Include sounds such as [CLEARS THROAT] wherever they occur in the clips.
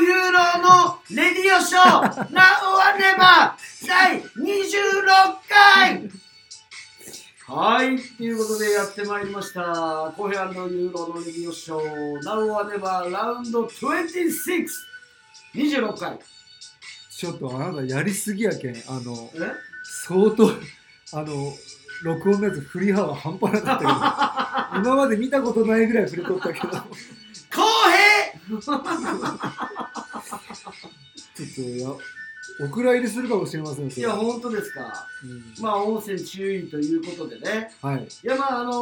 ユーロのレディオショー、ナウはネバー第26回はい、ということでやってまいりました。コヘユーロのレディオショー、ナウはネバーラウンド26、26回。ちょっとあなたやりすぎやけんあのえ？相当あの録音のやつ振り幅半端なかったけど [LAUGHS] 今まで見たことないぐらい振り取ったけどちょコっとやお蔵入りするかもしれませんいや、本当ですか。うん。まあ、音声注意ということでね。はい。いや、まあ、あの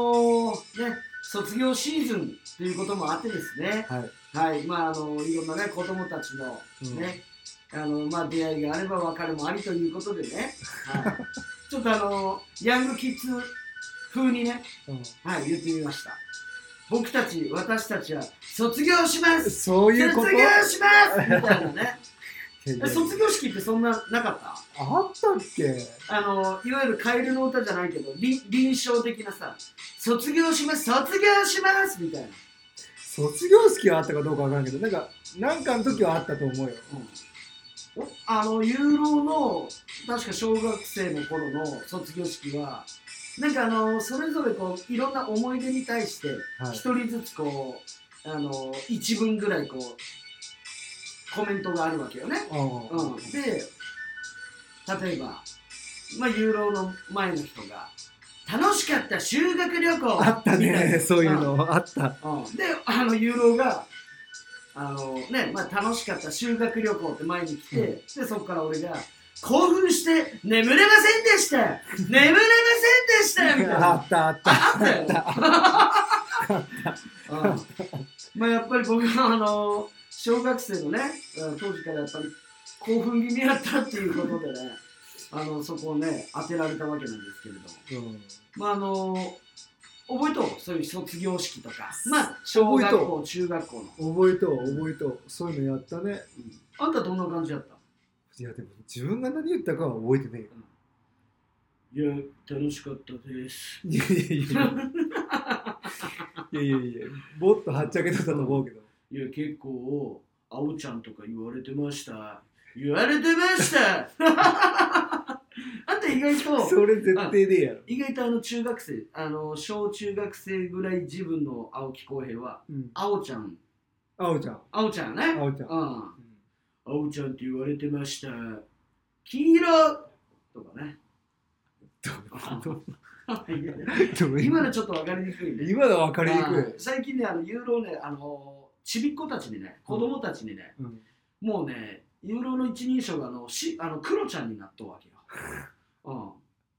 ーね、卒業シーズンということもあってですね。はい。はい、まあ、あのいろんなね、子供たちのね、あのまあ、出会いがあれば別れもありということでね、[LAUGHS] はい、ちょっとあのヤングキッズ風にね、うん。はい、言ってみました。僕たち、私たちは卒業します。そういうこと？卒業します！みたいなね。[LAUGHS] 卒業式ってそんななかった？あったっけ？あのいわゆるカエルの歌じゃないけど、り臨床的なさ、卒業します、卒業しますみたいな。卒業式はあったかどうかわからんけどなんかなんかの時はあったと思うよ。おあのユーロの確か小学生の頃の卒業式はなんかあのそれぞれこういろんな思い出に対してはい。一人ずつこうあの一文ぐらいこうコメントがあるわけよね。うん。うん、で例えば、まあ、ユーロの前の人が「楽しかった修学旅行」あったね。そういうのあった。うん。であのユーロがあのねまあ、楽しかった修学旅行って前に来て、うん。でそこから俺が興奮して眠れませんでした。眠れませんでした。みたいあなったあった。あったよまあやっぱり僕はあの小学生のねうん当時からやっぱり興奮気味やったっていうことでねあのそこをね当てられたわけなんですけれども。うん。まああの覚えとう？そういう卒業式とか。まあ小学校中学校の、覚えとう覚えとう。そういうのやったね。うん。あんたどんな感じだった？いやでも自分が何言ったかは覚えてねいや楽しかったです。えよいやいやいやいやいやいやもっとはっちゃけとったと思うけど。いや結構あおちゃんとか言われてました。言われてました。[LAUGHS] あんた意外とそれ絶対でやろ。意外とあの中学生あの小中学生ぐらい自分の青木浩平はうん。あおちゃん。あおちゃん。あおちゃんね。あおちゃん。うん。うん。あおちゃんって言われてました。黄色とかね [LAUGHS] 今のちょっと分かりにくいね今の分かりにあくー最近ねあのユーロねあのちびっ子たちにね子供たちにね、い、うん、もうねユーロの一人称があのしあのクロちゃんになっとうわけよ。[LAUGHS] うん。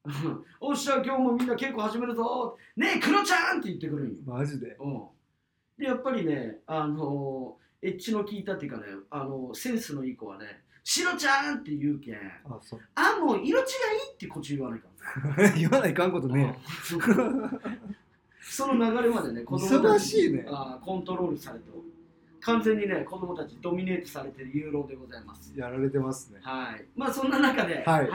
[LAUGHS] おっしゃ今日もみんな稽古始めるぞねえクロちゃんって言ってくるんよ。マジで？うん。でやっぱりねあのエッチの効いたっていうかねあのセンスのいい子はねシロちゃんって言うけん。あそう。あもう色違いってこっち言わないから。[LAUGHS] 言わないかんことねうん [LAUGHS] その流れまでね子供た忙ちしいね。あーコントロールされて完全にね子供たちドミネートされてるユーロでございます。やられてますね。はい、まあそんな中で、はい。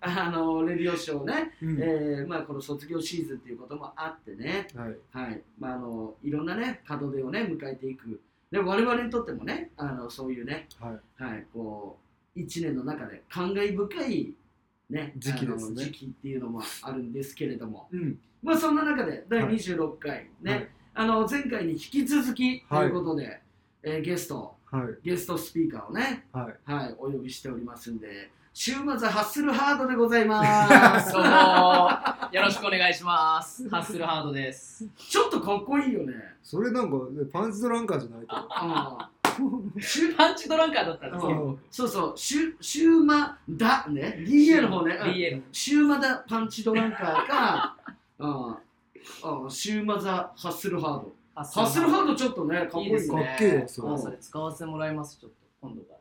あのレディオショーね、うん。えーまあ、この卒業シーズンっていうこともあってね、はい。はい。まあ、あのいろんなね門出をね迎えていく。で我々にとってもねあのそういうね、はい。はい、こう1年の中で感慨深い、ね、時期ですね。時期っていうのもあるんですけれども、うん。まあ、そんな中で第はい。26回、ねはい。あの前回に引き続きということで、えーゲストはい。ゲストスピーカーをねはい。はい、お呼びしておりますんで、週末ハッスルハードでございます。[LAUGHS] どうも。よろしくお願いします。[LAUGHS] ハッスルハードです。ちょっとかっこいいよね。それなんかパンチドランカーじゃないと。うん週パンチドランカーだったんですけど、うんそうそう、週週マだね、DA の方ね、うん DA の週マダパンチドランカーか、う [LAUGHS] んうん、週マザハッスルハード。ハハッスルハードちょっとね、かっこいいですね。かっけえよそれあそれ使わせてもらいます、ちょっと、今度か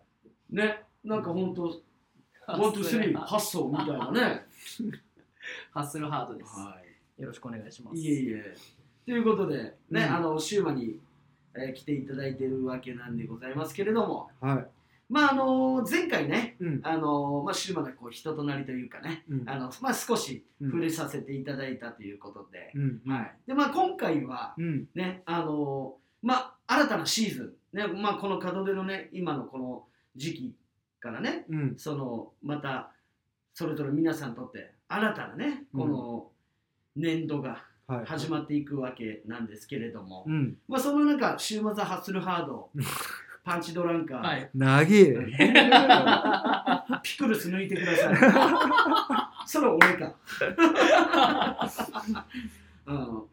ね、なんかほんと、ら。ワン、ツー、スリー、発想みたいなね。[LAUGHS] ハッスルハードです。はい。よろしくお願いします。いえいえ。ということで、ね、うんあの、シューマに、えー来ていただいているわけなんでございますけれども、はい。まあ、あの前回ね、うん。あのまあ、シューマがこう人となりというかね、うん。あのまあ、少しうん。触れさせていただいたということで、うん。はい。で、まあ、今回は、うん。ね、あのまあ、新たなシーズン、ねまあ、この門出のね今のこの時期からねうん。そのまたそれぞれ皆さんにとって新たなねこの年度がはい始まっていくわけなんですけれども、うん。まあ、その中週末ハッスルハード [LAUGHS] パンチドランカー、はい。長えピクルス抜いてください。[LAUGHS] それ俺か、[LAUGHS] うん、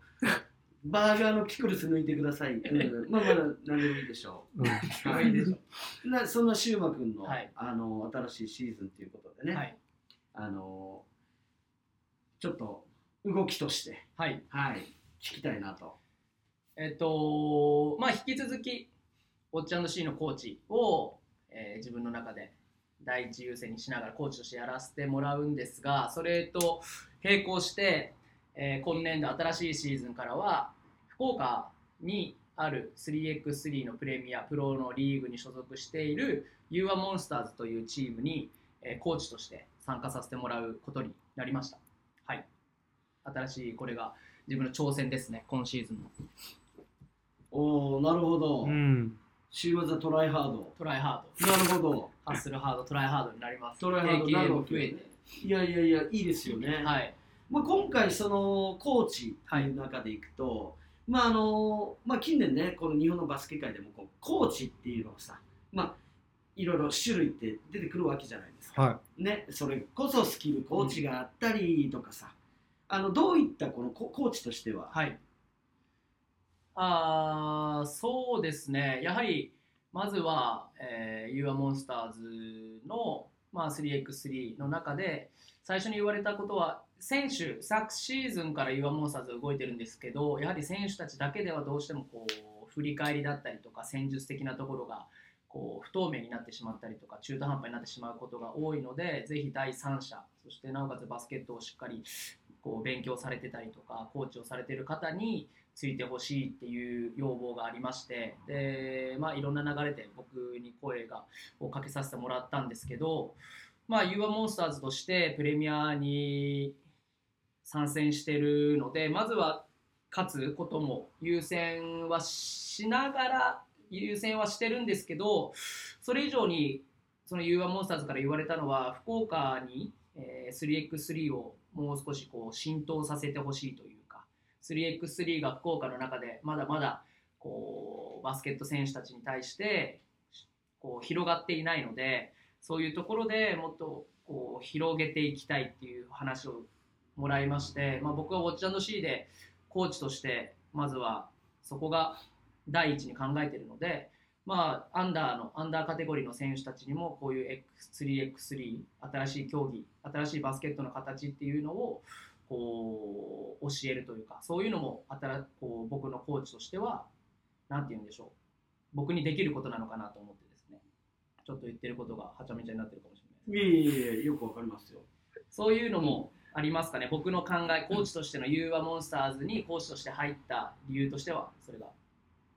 バーガーのピクルス抜いてください、うん、まあまだ何でもいいでしょう。ん。可愛いでしょ。う。なそんなシューマくんの,、はい。あの新しいシーズンということでね、はい。あのちょっと動きとして、はい。はい、聞きたいなと。えっと、まあ、引き続き、ウォッチ &C のコーチを、えー自分の中で第一優先にしながらコーチとしてやらせてもらうんですが、それと並行して、えー今年度新しいシーズンからは、福岡にある 3x3 のプレミアプロのリーグに所属している u アモンスターズというチームに、えーコーチとして参加させてもらうことになりました。はい。新しいこれが自分の挑戦ですね、今シーズンの。おおなるほど、うん週末はトライハード。トライハード、なるほど。ハッスルハード、トライハードになります。トライハードなる AKA ほども増えて。いやいやいや、いいですよね。はい。まあ、今回、そのコーチという中でいくと、まああのまあ、近年ね、この日本のバスケ界でもこうコーチっていうのがさ、まあ、いろいろ種類って出てくるわけじゃないですか。はね、それこそスキルコーチがあったりとかさ、あのどういったこのココーチとしては、はい。あそうですね。やはり、まずは、えー、ユアモンスターズの、まあ、3x3 の中で、最初に言われたことは、選手、昨シーズンからユアモンスターズ動いてるんですけど、やはり選手たちだけではどうしてもこう振り返りだったりとか、戦術的なところがこう不透明になってしまったりとか、中途半端になってしまうことが多いので、ぜひ第三者、そしてなおかつバスケットをしっかりこう勉強されてたりとか、コーチをされてる方についてほしいっていう要望がありまして、でまあ、いろんな流れで僕に声がをかけさせてもらったんですけど、まあ、ユーアモンスターズとしてプレミアに参戦してるのでまずは勝つことも優先はしながら優先はしてるんですけどそれ以上にそのユーアモンスターズから言われたのは福岡に、3x3 をもう少しこう浸透させてほしいというか 3x3 が福岡の中でまだまだこうバスケット選手たちに対してこう広がっていないのでそういうところでもっとこう広げていきたいっていう話をもらいまして、まあ、僕はウォッチ &C でコーチとしてまずはそこが第一に考えているので、まあ、アンダーのアンダーカテゴリーの選手たちにもこういう X3X3 新しい競技新しいバスケットの形っていうのをこう教えるというかそういうのも新こう僕のコーチとしては何て言うんでしょう僕にできることなのかなと思ってですねちょっと言ってることがはちゃめちゃになってるかもしれないいえいえいえよくわかりますよ。そういうのもありますかね、僕の考え、コーチとしてのユーアモンスターズにコーチとして入った理由としては、それが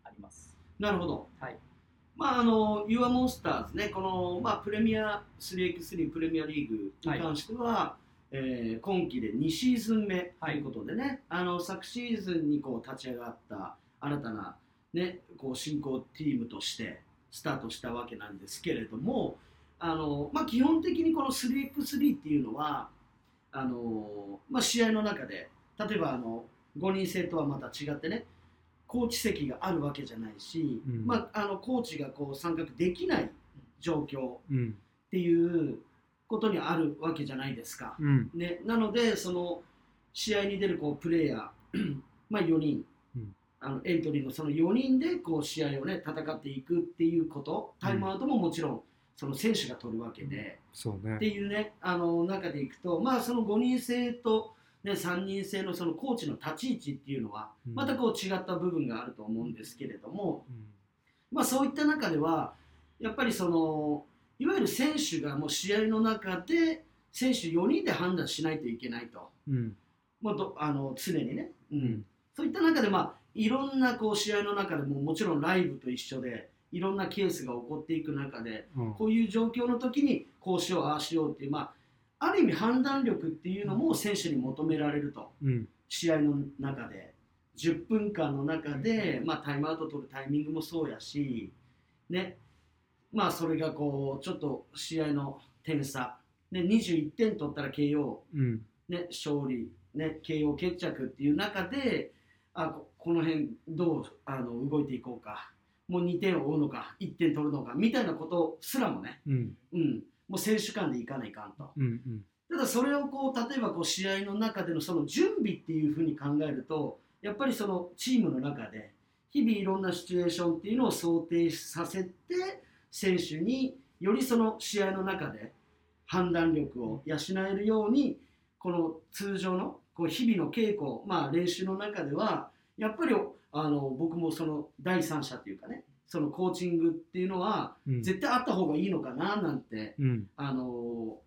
あります。なるほど。はい。まああのユアモンスターズね、このまあプレミア 3x3 プレミアリーグに関しては、えー今季で2シーズン目ということでね、あの昨シーズンにこう立ち上がった新たなねこう進行チームとしてスタートしたわけなんですけれども、あのまあ基本的にこの 3x3 っていうのはあのまあ試合の中で例えばあの5人制とはまた違ってね。コーチ席があるわけじゃないし、うんまあ、あのコーチがこう参画できない状況っていうことにあるわけじゃないですか。うんね、なのでその試合に出るこうプレイヤーまあ4人、うんあのエントリーのその4人でこう試合をね戦っていくっていうことタイムアウトももちろんその選手が取るわけで、そうねっていうねあの中でいくとまあその5人制と、ね、3人制のそのコーチの立ち位置っていうのはうん。またこう違った部分があると思うんですけれども、うん。まあ、そういった中ではやっぱりそのいわゆる選手がもう試合の中で選手4人で判断しないといけないと。うん。もうどあの常にね、うん。うん。そういった中で、まあ、いろんなこう試合の中でももちろんライブと一緒でいろんなケースが起こっていく中でうん。こういう状況の時にこうしようああしようっていう、まあ、ある意味判断力っていうのも選手に求められると。うん。試合の中で。10分間の中で、まあ、タイムアウト取るタイミングもそうやし、ね。まあ、それがこうちょっと試合の点差、ね、21点取ったら KO、うん。ね、勝利、ね、KO 決着っていう中であここの辺どうあの動いていこうか。もう2点を追うのか1点取るのかみたいなことすらもね、うん。うん、もう選手間でいかないかんと。うんうんただそれをこう例えばこう試合の中でのその準備っていうふうに考えるとやっぱりそのチームの中で日々いろんなシチュエーションっていうのを想定させて選手によりその試合の中で判断力を養えるようにこの通常のこう日々の稽古、まあ、練習の中ではやっぱりあの僕もその第三者っていうかねそのコーチングっていうのはうん。絶対あった方がいいのかななんてうん。あの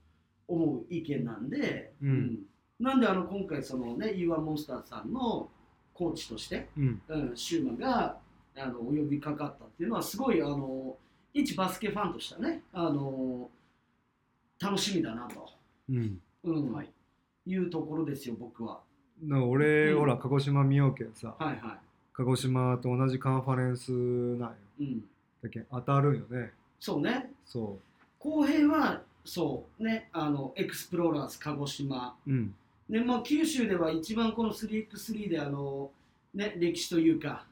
思う意見なんで、うん。なんであの今回そのね U1 モンスターさんのコーチとして、うん。うん、シューマがあのお呼びかかったっていうのはすごいあの一バスケファンとしてはねあの楽しみだなと、うん。うん。はい。い、うところですよ僕は。な俺、うん。ほら鹿児島見ようけんさ。はいは鹿児島と同じカンファレンスなんよ。い。うん、だけん当たるんよね。そうね。そ浩平はそうねあのエクスプローラーズ鹿児島。ううん。ねまあ、九州では一番この 3x3 であの、ね、歴史というか、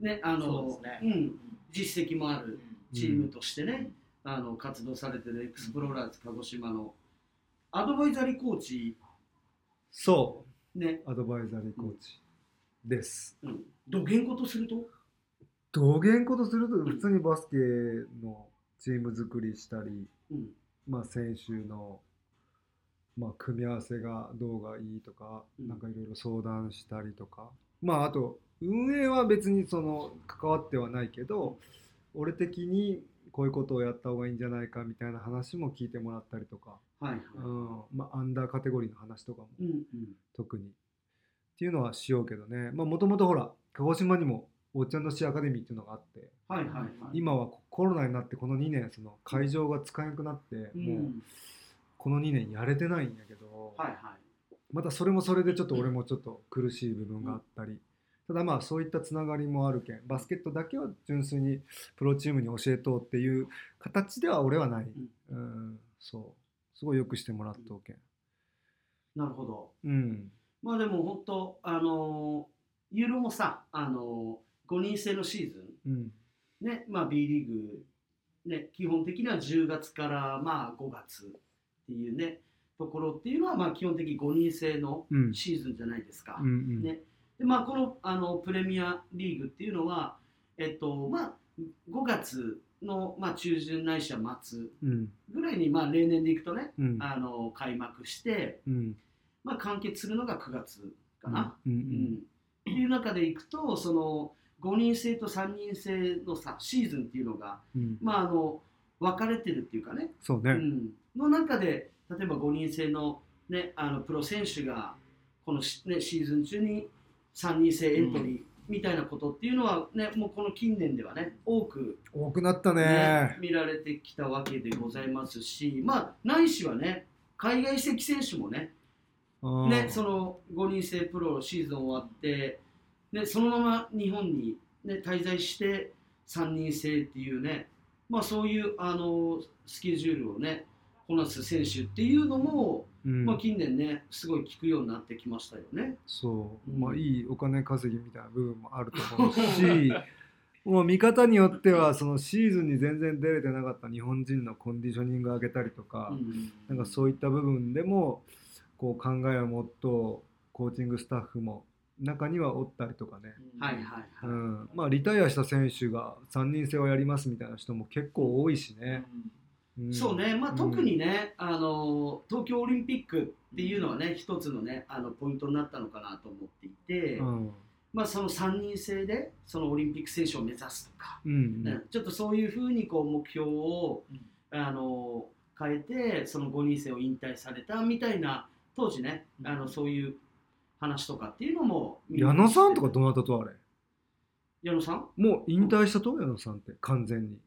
ねあのね。うん、実績もあるうチームとしてね、あの活動されてるエクスプローラーズ鹿児島の。アドバイザリーコーチ、そね。うアドバイザリーコーチです。うん、どげんことすると、どげんことすると普通にバスケのチーム作りしたり、うん。まあ、選手の、まあ、組み合わせがどうがいいとか、うん。なんかいろいろ相談したりとか。まああと運営は別にその関わってはないけど俺的にこういうことをやった方がいいんじゃないかみたいな話も聞いてもらったりとか、はいはい。うん。まあ、アンダーカテゴリーの話とかも。うんうん。特にっていうのはしようけどね。もともとほら鹿児島にもおっちゃんの市アカデミーっていうのがあってはいはいはい。今はコロナになってこの2年その会場が使えなくなって、うもうんこの2年やれてないんやけど、はいはい。またそれもそれでちょっと俺もちょっと苦しい部分があったり、ただまあそういったつながりもあるけんバスケットだけは純粋にプロチームに教えとうっていう形では俺はない、うん、そう。すごいよくしてもらっとうけん。なるほど。うんまあでも本当あのユーロもさあの5人制のシーズン。うん。ねまあ、B リーグ、ね、基本的には10月からまあ5月っていうねところっていうのはまあ基本的に5人制のうんシーズンじゃないですか。うんうん。ね。でまあ、このあのプレミアリーグっていうのは、えっとまあ、5月の、まあ、中旬ないしは末うん。ぐらいに、まあ、例年でいくとねうん。あの開幕して、うんまあ、完結するのが9月かな。うんううん。ん。っていう中でいくとその5人制と3人制のさシーズンっていうのがうん。まあ、あの分かれてるっていうかね、そうね、うん、の中で例えば5人制の,、ね、あのプロ選手がこのし、ね、シーズン中に3人制エントリーみたいなことっていうのは、ね、もうこの近年ではね多く、多くなったね。ね見られてきたわけでございますし、まあ、ないしはね海外籍選手もねうん。ね、その5人制プロシーズン終わって、ね、そのまま日本に、ね、滞在して3人制っていうね、まあ、そういうあのスケジュールをねこなす選手っていうのも、うん。まあ、近年ねすごい聞くようになってきましたよね。そう、うん。まあいいお金稼ぎみたいな部分もあると思うし [LAUGHS] もう見方によってはそのシーズンに全然出れてなかった日本人のコンディショニング上げたりとか、うん。なんかそういった部分でもこう考えを持っとコーチングスタッフも中にはおったりとかね、はいはいはい。うん。まあ、リタイアした選手が3人制をやりますみたいな人も結構多いしね。んそうね、まあ、うん。特にね、あの東京オリンピックっていうのはね一つのねあのポイントになったのかなと思っていて、うん。まあ、その3人制でそのオリンピック選手を目指すとか、うんね。ちょっとそういうふうにこう目標を、うん。あの変えてその5人制を引退されたみたいな当時ね、うん。あのそういう話とかっていうのも矢野さんとかどなたとあれ？矢野さん？もう引退したと？矢野さんって完全に。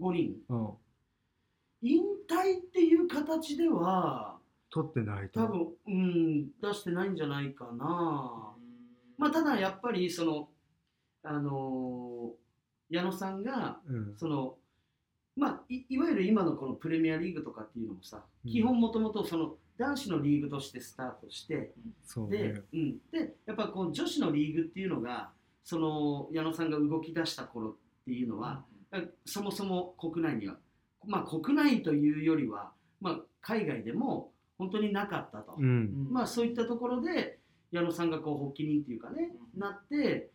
5人。うん。引退っていう形では取ってないと。多分、うん、出してないんじゃないかな。まあ、ただやっぱりその、あのー矢野さんがうん。その、まあ、いいわゆる今のこのプレミアリーグとかっていうのもさ、うん。基本もともとその男子のリーグとしてスタートして、そうでねうん、でやっぱこう女子のリーグっていうのがその矢野さんが動き出した頃っていうのは、そもそも国内には、まあ、国内というよりは、まあ、海外でも本当になかったと、うん。まあ、そういったところで矢野さんがこう発起人っていうかね、うん。なって、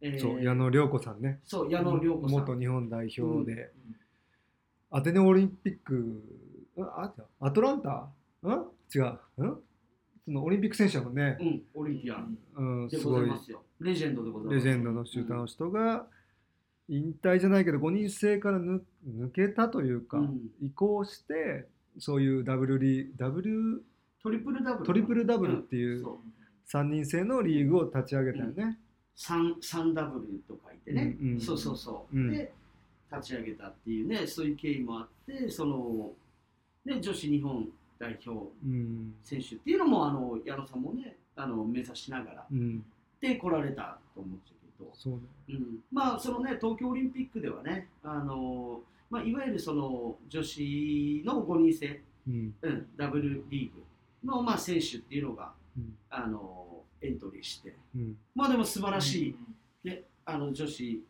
えーそう矢野涼子さんね。そう矢野涼子さん。元日本代表で、うん。アテネオリンピックああアトランタ？ん？違う。うん？そのオリンピック選手だもんね。う、ん、オリンピアン。うん、ですごごいざいますよ。レジェンドでございます。レジェンドのシューターの人が引退じゃないけど5人制から抜抜けたというか、うん。移行してそういうダブルリダブルトリプルダブル。トリプルダブルっていうそう。3人制のリーグを立ち上げたよね。三三ダブルと書いてね、うんうん。そうそうそう、うん。で立ち上げたっていうねそういう経緯もあってそので女子日本代表うん。選手っていうのもあの矢野さんもねあの目指しながらうん、で来られたと思うんですけど、そうね。うん、まあそのね東京オリンピックではねあの、まあ、いわゆるその女子の5人制、うん。うん、ダブルリーグの、まあ、選手っていうのがうん。あのエントリーして。うん。まあでも素晴らしい、ね、あの女子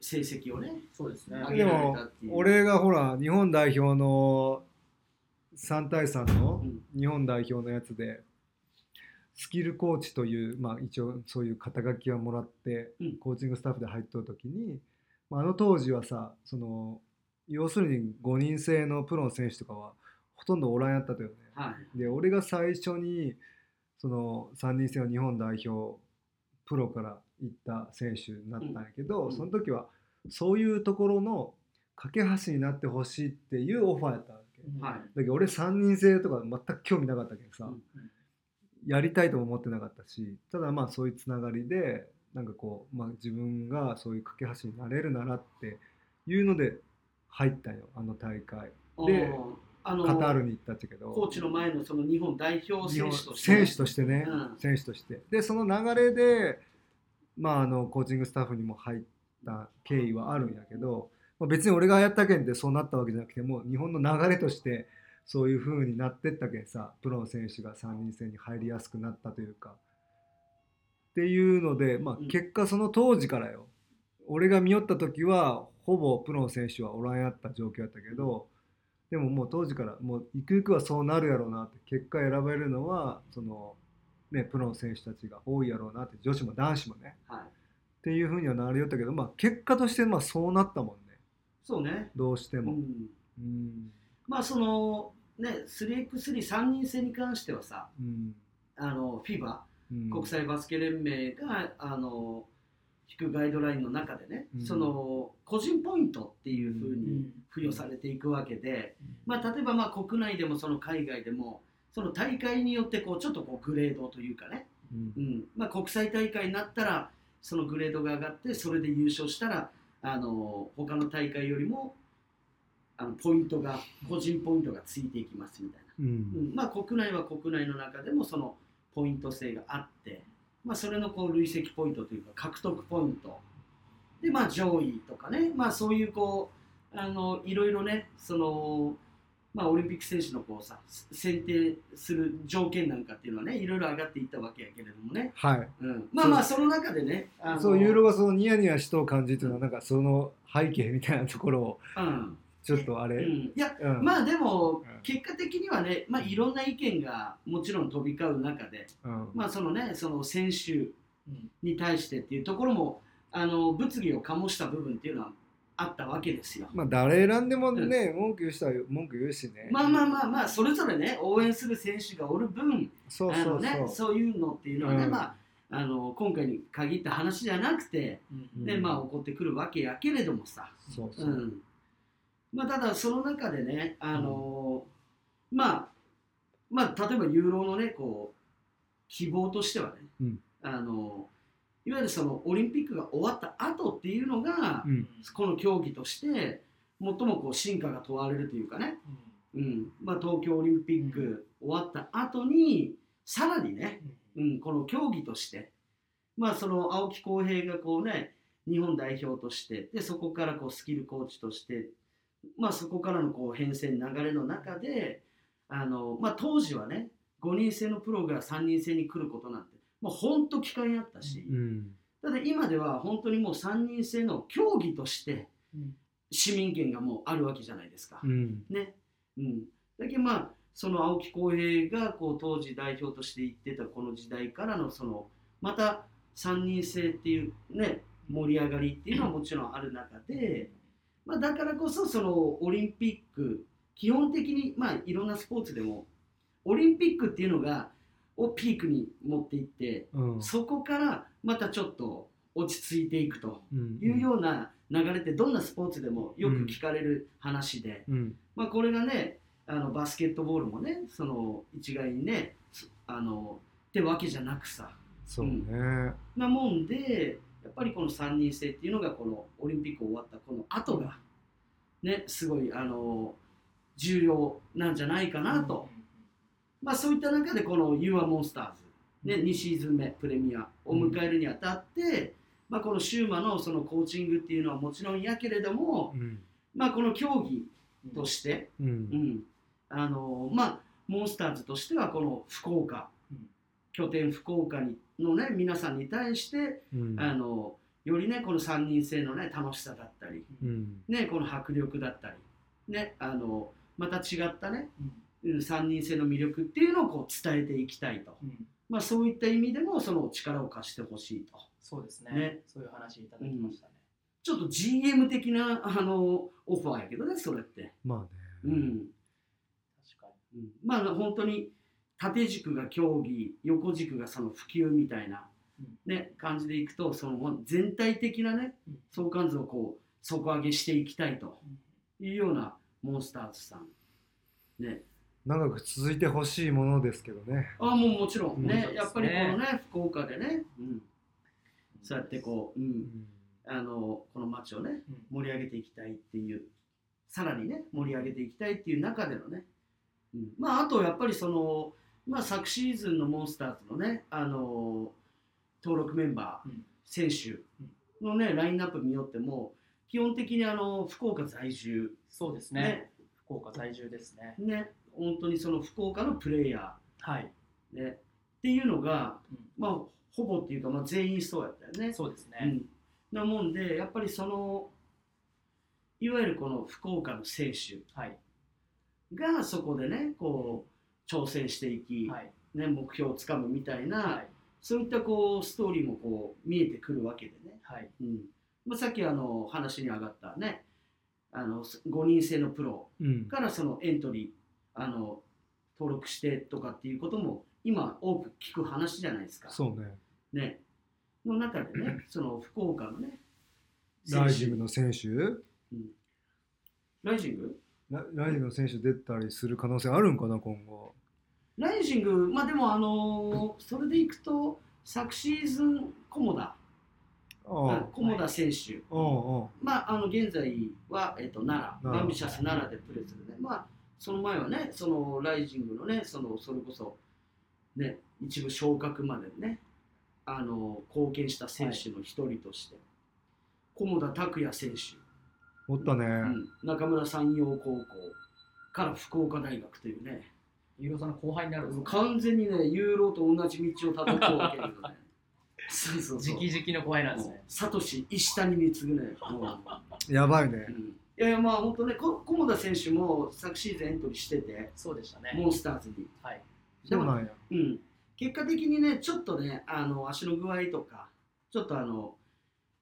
成績をねそうですね。上げられでもたっていう。俺がほら日本代表の3対3のうん。日本代表のやつでスキルコーチという、まあ、一応そういう肩書きはもらってうん。コーチングスタッフで入っとる時に、まあ、あの当時はさその要するに5人制のプロの選手とかはほとんどおらんやったとよね。はい。で俺が最初にその3人制の日本代表プロから行った選手になったんやけど、うん。その時はそういうところの架け橋になってほしいっていうオファーやっただけど俺3人制とか全く興味なかったけどさ、うんやりたいとも思ってなかったしただまあそういうつながりでなんかこう、まあ、自分がそういう架け橋になれるならっていうので入ったよあの大会。であのカタールに行ったっちゃけど。コーチの前のその日本代表選手としてね、選手としてね、うん。選手として。でその流れで、まあ、あのコーチングスタッフにも入った経緯はあるんやけど、まあ、別に俺がやったけんでそうなったわけじゃなくてもう日本の流れとしてそういう風になってったけんさプロの選手が3人制に入りやすくなったというか。っていうので、まあうん、結果その当時からよ。俺が見よった時はほぼプロの選手はおらんやった状況やったけど、でももう当時からもうゆくゆくはそうなるやろうなって結果選べるのはその、ね、プロの選手たちが多いやろうなって女子も男子もね。はい、っていうふうにはなるよったけど、まあ、結果としてまあそうなったもんねそうね、どうしても。うん、うん。まあそのね 3x33 人制に関してはさうん。あの FIBA うん。国際バスケ連盟があの引くガイドラインの中でね、うん。その個人ポイントっていうふううにん。付与されていくわけで、まあ、例えばまあ国内でもその海外でもその大会によってこうちょっとこうグレードというかね、うん。うん。まあ、国際大会になったらそのグレードが上がってそれで優勝したらあの他の大会よりもあのポイントが個人ポイントがついていきますみたいな、うん。うん。まあ、国内は国内の中でもそのポイント制があって、まあ、それのこう累積ポイントというか獲得ポイント。で、まあ、上位とかね、まあ、そういうこうあのいろいろねその、まあ、オリンピック選手のこうさ選定する条件なんかっていうのはねいろいろ上がっていったわけやけれどもね、はい。うん、まあまあその中でねそうユーロがそのニヤニヤしとう感じっていうのはなんかその背景みたいなところをうん。ちょっとあれ、うん、いやうん。まあでもうん。結果的にはね、まあ、いろんな意見がもちろん飛び交う中で、うん。まあそのね、その選手に対してっていうところもあの物議を醸した部分っていうのはあったわけですよ。まあ誰選んでもね、文句言う人は文句言うしね。まあまあまあまあそれぞれね応援する選手がおる分そうそうそう、ね、そういうのっていうのはね、うん。まあ、あの今回に限った話じゃなくて、ねうん。まあ、起こってくるわけやけれどもさ、そうそう。う、ん。まあ、ただその中でねあの、まあまあ例えばユーロのねこう希望としてはね、うん。あのいわゆるそのオリンピックが終わった後っていうのが、うん。この競技として最もこう進化が問われるというかね、うん。まあ、東京オリンピック終わった後にさらにね、うん、この競技としてまあその青木浩平がこうね日本代表としてでそこからこうスキルコーチとしてまあそこからのこう変遷流れの中であの、まあ、当時はね5人制のプロが3人制に来ることなんてもう本当機会あったし、うんただ今では本当にもう3人制の競技としてうん市民権がもうあるわけじゃないですか。うんね。うん。だけどまあその青木浩平がこう当時代表として言ってたこの時代からのそのまた3人制っていうね盛り上がりっていうのはもちろんある中で、まあ、だからこそそのオリンピック基本的にまあいろんなスポーツでもオリンピックっていうのがをピークに持っていってうん。そこからまたちょっと落ち着いていくとうん。いうような流れってどんなスポーツでもよく聞かれる話で、うん。まあ、これがねあのバスケットボールもねその一概にねすあのってわけじゃなくさ。そうね。なもんでやっぱりこの3人制っていうのがこのオリンピック終わったこの後がねすごいあの重要なんじゃないかなと、まあ、そういった中でこの You are Monsters、ね、2シーズン目プレミアを迎えるにあたって、まあ、このシューマのそのコーチングっていうのはもちろんやけれども、うん。まあ、この競技として、ううん。ん、あのまあモンスターズとしてはこの福岡、うん拠点福岡にのね皆さんに対して、うん。あのよりねこの3人制のね楽しさだったり、うん。ね、この迫力だったり、ね、あのまた違ったね3人制の魅力っていうのをこう伝えていきたいと、うん。まあ、そういった意味でもその力を貸してほしいと。そうですね。ね。そういう話いただきましたね、ちょっと GM 的なあのオファーやけどねそれって、まあね。うん。確かうん。まあ本当に縦軸が競技横軸がその普及みたいな、ね、感じでいくとその全体的なねうん。相関図をこう底上げしていきたいとに、いうようなモンスターズさん。ね、長く続いてほしいものですけどね。あもうもちろんね、うん。やっぱりこのね福岡でね、うん、そうやってこう、う、うん。んあのこの街をねうん。盛り上げていきたいっていうさらにね盛り上げていきたいっていう中でのね、うん、まああとやっぱりその、まあ、昨シーズンのモンスターズのねあの登録メンバー、うん。選手のねラインナップ見よっても基本的にあの福岡在住。そうですね。ね。福岡在住ですね。ね本当にその福岡のプレイヤはい、ー、ね、っていうのがうまあほぼっていうか、まあ、全員そうやったよね。ん、。そうですね、うん、なもんでやっぱりそのいわゆるこの福岡の選手はい。がそこでねこう挑戦していき、はい。ね、目標をつかむみたいな、はい。そういったこうストーリーもこう見えてくるわけでね、はい。うん。まあ、さっきあの話に上がったねあの5人制のプロうん。からそのエントリーあの登録してとかっていうことも今多く聞く話じゃないですか。そうね。ね、の中でね [LAUGHS] その福岡のねライジングの選手？うん。ライジング？ラライジングの選手出たりする可能性あるんかな今後。ライジング、まあでも、あのーそれでいくと、昨シーズン、菰田、ああ。菰田選手、ああ。まあ、あの現在は、えっと奈良、奈良。バンビシャス奈良でプレーするね、まあ、その前はね、そのライジングのね、そのそれこそ、ね、一部昇格までね、あの貢献した選手の一人として、菰田拓也選手、おったね、うん。中村山陽高校から福岡大学というね、ユーロさんの後輩になる完全にね、ユーロと同じ道をたどってるわけよね。[LAUGHS] そうそうそう。直々の後輩なんですね。サトシ石谷に次ぐね。もやばいうね。う、うんいやいやまあ本当ね、こ菰田選手も昨シーズンエントリーしてて、そうでしたねモンスターズに。はいそうなんやうん。結果的にね、ちょっとね、あの足の具合とか、ちょっとあの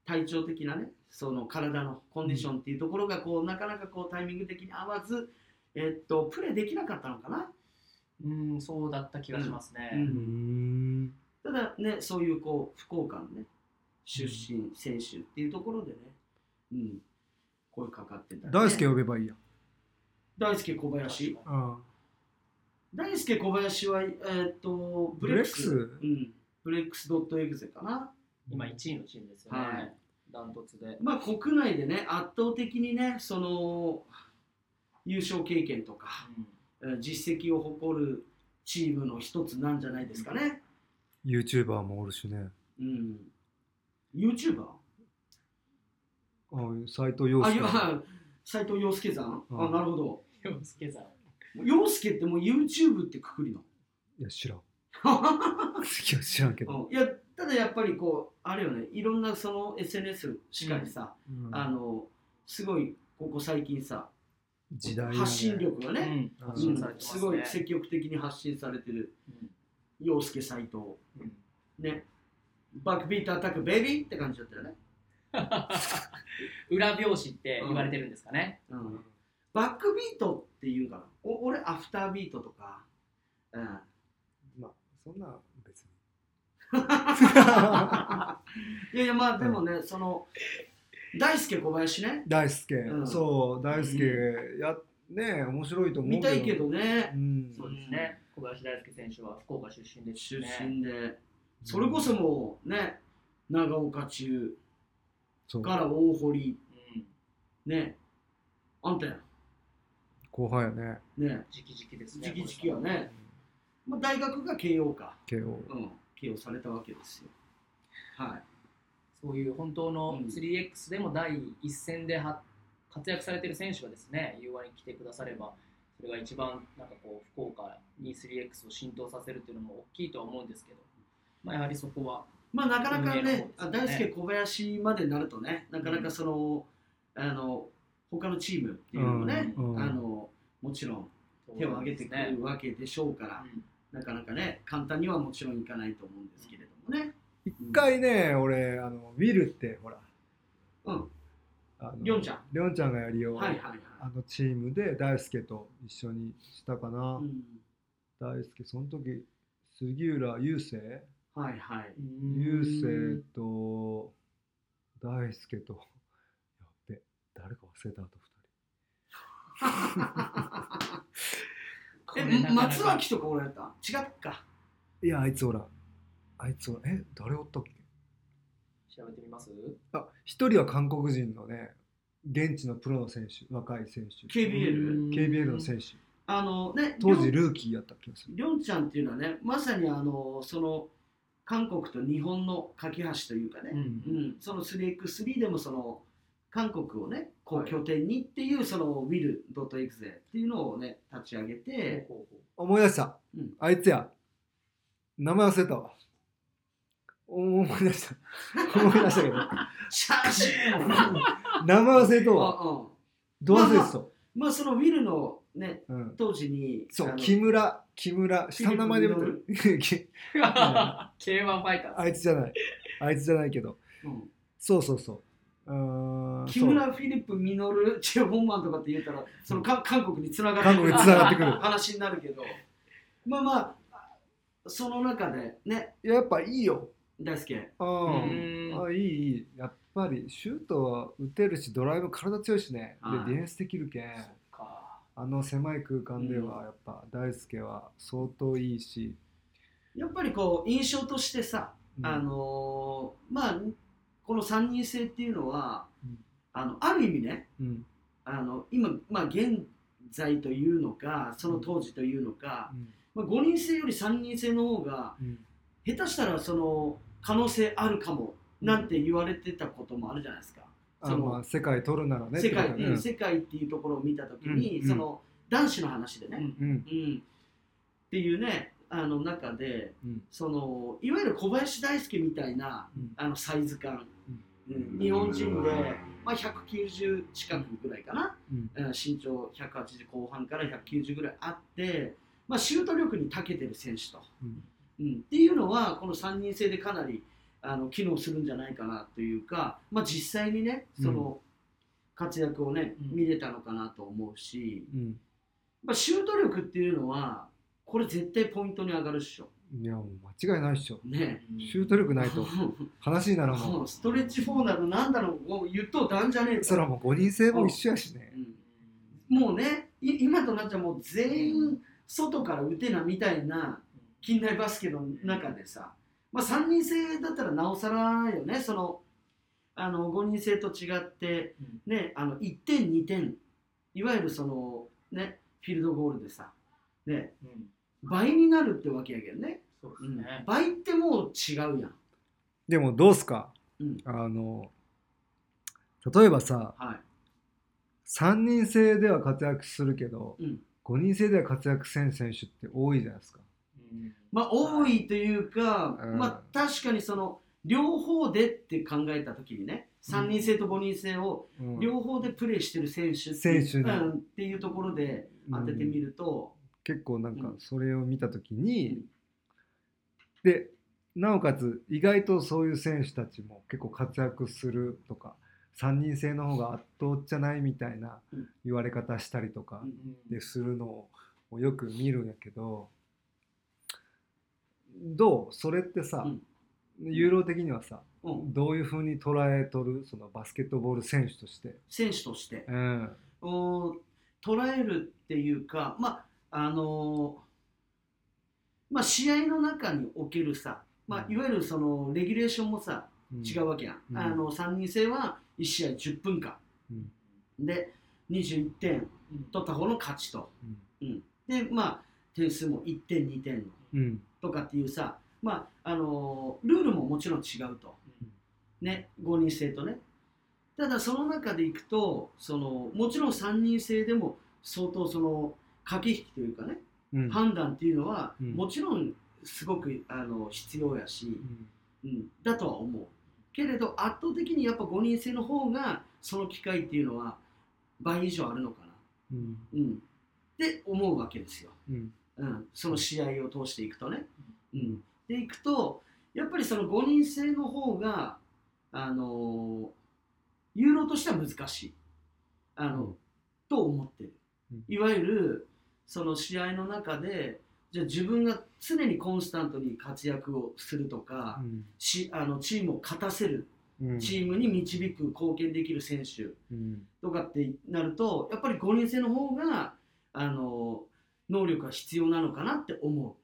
体調的なね、その体のコンディションっていうところがこうなかなかこうタイミング的に合わず、えっとプレーできなかったのかな。うんそうだった気がしますね、うんうーんただね、そういうこう福岡のね、出身選手っていうところでね、うん、声かかってた、ね。大輔呼べばいいやん大輔小林。あ大輔小林は、えーっと、ブレックス？ブレックうん。ブレックスドットエグゼかな。今1位のチームですよね、はいダントツでまあ、国内でね、圧倒的にね、その、優勝経験とか、えー実績を誇るチームの一つなんじゃないですかね。YouTuber もおるしねうん、YouTuber? あ斉藤洋あ、介いや [LAUGHS] 斉藤洋介さん、うん。あ、なるほど。洋介さん。洋介ってもう YouTube ってくくりの？いや知らん。[LAUGHS] いや知らんけど、うん。いや、ただやっぱりこう、あれよね、いろんなその SNS しかりさ、うん。あの、すごい、ここ最近さ、時代やね。発信力がね、うん。発信されてますね。すごい積極的に発信されてる洋介斎藤。うん。ね。バックビートアタックベイビーって感じだったよね。[LAUGHS] 裏表紙って言われてるんですかね、うん、バックビートっていうかな。お俺、アフタービートとか。うん、まあそんな別に。[LAUGHS] いやいや、まあでもね、その、大輔小林ね。大輔、うん。そう大輔、やね面白いと思う見たいけどうね。ん。そうですね。小林大輔選手は福岡出身ですし出ね身で。それこそもうね、長岡中そうから大堀、うんね。あんたや。後輩やねね。直々ですね直々はね。まあ、大学が慶応か。慶応うん。慶応されたわけですよ。はい。そういう本当のうん 3X でも第一線では活躍されてる選手がですね U1 に来てくださればそれが一番なんかこう福岡に 3X を浸透させるっていうのも大きいとは思うんですけど、まあ、やはりそこはまあなかなかねね。あ大輔小林までなるとね、なかなかその、あの他のチームっていうのもね、うんうん。あのもちろん手を挙げてくるわけでしょうから、なかなかね、簡単にはもちろんいかないと思うんですけれどもね。一回ね俺あのウィルってほら。うん、あのりょんちゃん。りょんちゃんがやりよう、はいはいはい。あのチームで大輔と一緒にしたかな、うん、大輔その時杉浦雄星はいはい。雄星と大輔とやっべ誰か忘れたあと [LAUGHS] え、松脇とか俺やった？違っか。いやあいつおらん。あいつおらん。え誰おったっけ？調べてみます？あ一人は韓国人のね現地のプロの選手若い選手。KBL? KBL の選手。あのね、当時ルーキーやった気がする。りょんちゃんっていうのはね、まさにあの、その、韓国と日本の架け橋というかね、うん。うん、その 3x3 でもその韓国をねこはいう拠点にっていうその will.exe っていうのをね立ち上げて、思い出した、うん。あいつや。名前忘れたわ。思い出した。[LAUGHS] 思い出したけど。写真。[LAUGHS] 名前忘れたわ。あうん。どう忘れてた、まあその will のねうん、当時にそう木村木村下の名前で見てるきう K1 ファイターズあいつじゃない。あいつじゃないけど。うん。そうそうそう。木村フィリップ・ミノル・チェ・ホンマンとかって言ったらそのか韓国につながって韓国に繋がってくる。[LAUGHS] 話になるけど。まあまあその中でね。やっぱいいよ。大輔。あうん。あいいいい。やっぱりシュートは打てるしドライブ体強いしね。ではい。ディフェンスできるけんあの狭い空間ではやっぱ大輔は相当いいし、やっぱりこう印象としてさうん。あのーまあこの3人制っていうのは、うん。あのある意味ねうん。あの今、まあ、現在というのかその当時というのか、まあ、5人制より3人制の方がうん。下手したらその可能性あるかもなんて言われてたこともあるじゃないですか。あそのまあ世界取るならね世界うん世界っていうところを見た時に、うんその男子の話でね、うんっていうねあの中でうん。そのいわゆる小林大輔みたいなうん。あのサイズ感、うん。日本人で、まあ、190近くぐらいかな、うん。うん身長180後半から190ぐらいあって、まあ、シュート力に長けてる選手と、うん。うん。っていうのはこの3人制でかなりあの機能するんじゃないかなというか、まあ、実際にねその活躍をね、うん。見れたのかなと思うし、うん。まあ、シュート力っていうのはこれ絶対ポイントに上がるっしょ。いやもう間違いないっしょ。ね。シュート力ないと。[LAUGHS] 話にならんもストレッチ4などなんだろうもう言っとうたんじゃねえか。そらもう5人制も一緒やしね。うん。もうねい今となっちゃもう全員外から打てなみたいな近代バスケの中でさ、まあ、3人制だったらなおさらよね。そのあの5人制と違って、ね、あの1点2点。いわゆるその、ね、フィールドゴールでさ、ね、うん。倍になるってわけやけどね、そううんですね、倍ってもう違うやん、でもどうすか？うん。あの例えばさはい。3人制では活躍するけどうん。5人制では活躍せん選手って多いじゃないですか。まあ多いというか、うん。まあ確かにその両方でって考えた時にね3人制と5人制をうん。両方でプレーしてる選手っていう選手ねうんっていうところで当ててみると、結構なんかうん。それを見た時に、うんでなおかつ意外とそういう選手たちも結構活躍するとか3人制の方が圧倒じゃないみたいなうん。言われ方したりとかうん。でするのをよく見るんやけどどう？それってさ、ユーロ的にはさうん。どういうふうに捉えとる？そのバスケットボール選手として。選手として。うん。お捉えるっていうかまああのまあ試合の中におけるさ、まあ、うん。いわゆるそのレギュレーションもさうん。違うわけやん、うん。あの3人制は1試合10分間うん。で21点取った方の勝ちと、うん、でまあ点数も1点2点の。うんとかっていうさまああのルールももちろん違うと、ね5人制とね。ただその中でいくとそのもちろん3人制でも相当その駆け引きというかね、うん。判断っていうのは、うん。もちろんすごくあの必要やし、うん。うん、だとは思う。けれど圧倒的にやっぱ5人制の方がその機会っていうのは倍以上あるのかな、うん。うん、って思うわけですよ、うんうん、その試合を通していくとね、うん、でいくとやっぱりその5人制の方があのユーロとしては難しい。あの、うん。と思ってる。うん。いわゆるその試合の中でじゃあ自分が常にコンスタントに活躍をするとか、うん。しあのチームを勝たせる。うん。チームに導く貢献できる選手うんとかってなるとやっぱり5人制の方があの能力が必要なのかなって思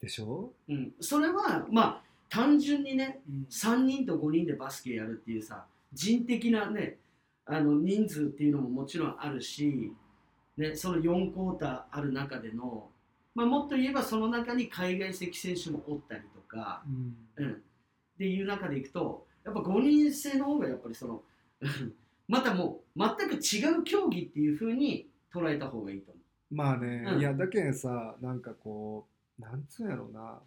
でしょ？う、うん、それはまあ単純にねうん。3人と5人でバスケやるっていうさ人的なねあの人数っていうのももちろんあるし、ね、その4クォーターある中での、まあ、もっと言えばその中に海外籍選手もおったりとか、うん。うん、っていう中でいくとやっぱ5人制の方がやっぱりその [LAUGHS] またもう全く違う競技っていう風に捉えた方がいいと思まあね、うん。いやだけんさなんかこうなんつうんやろうな。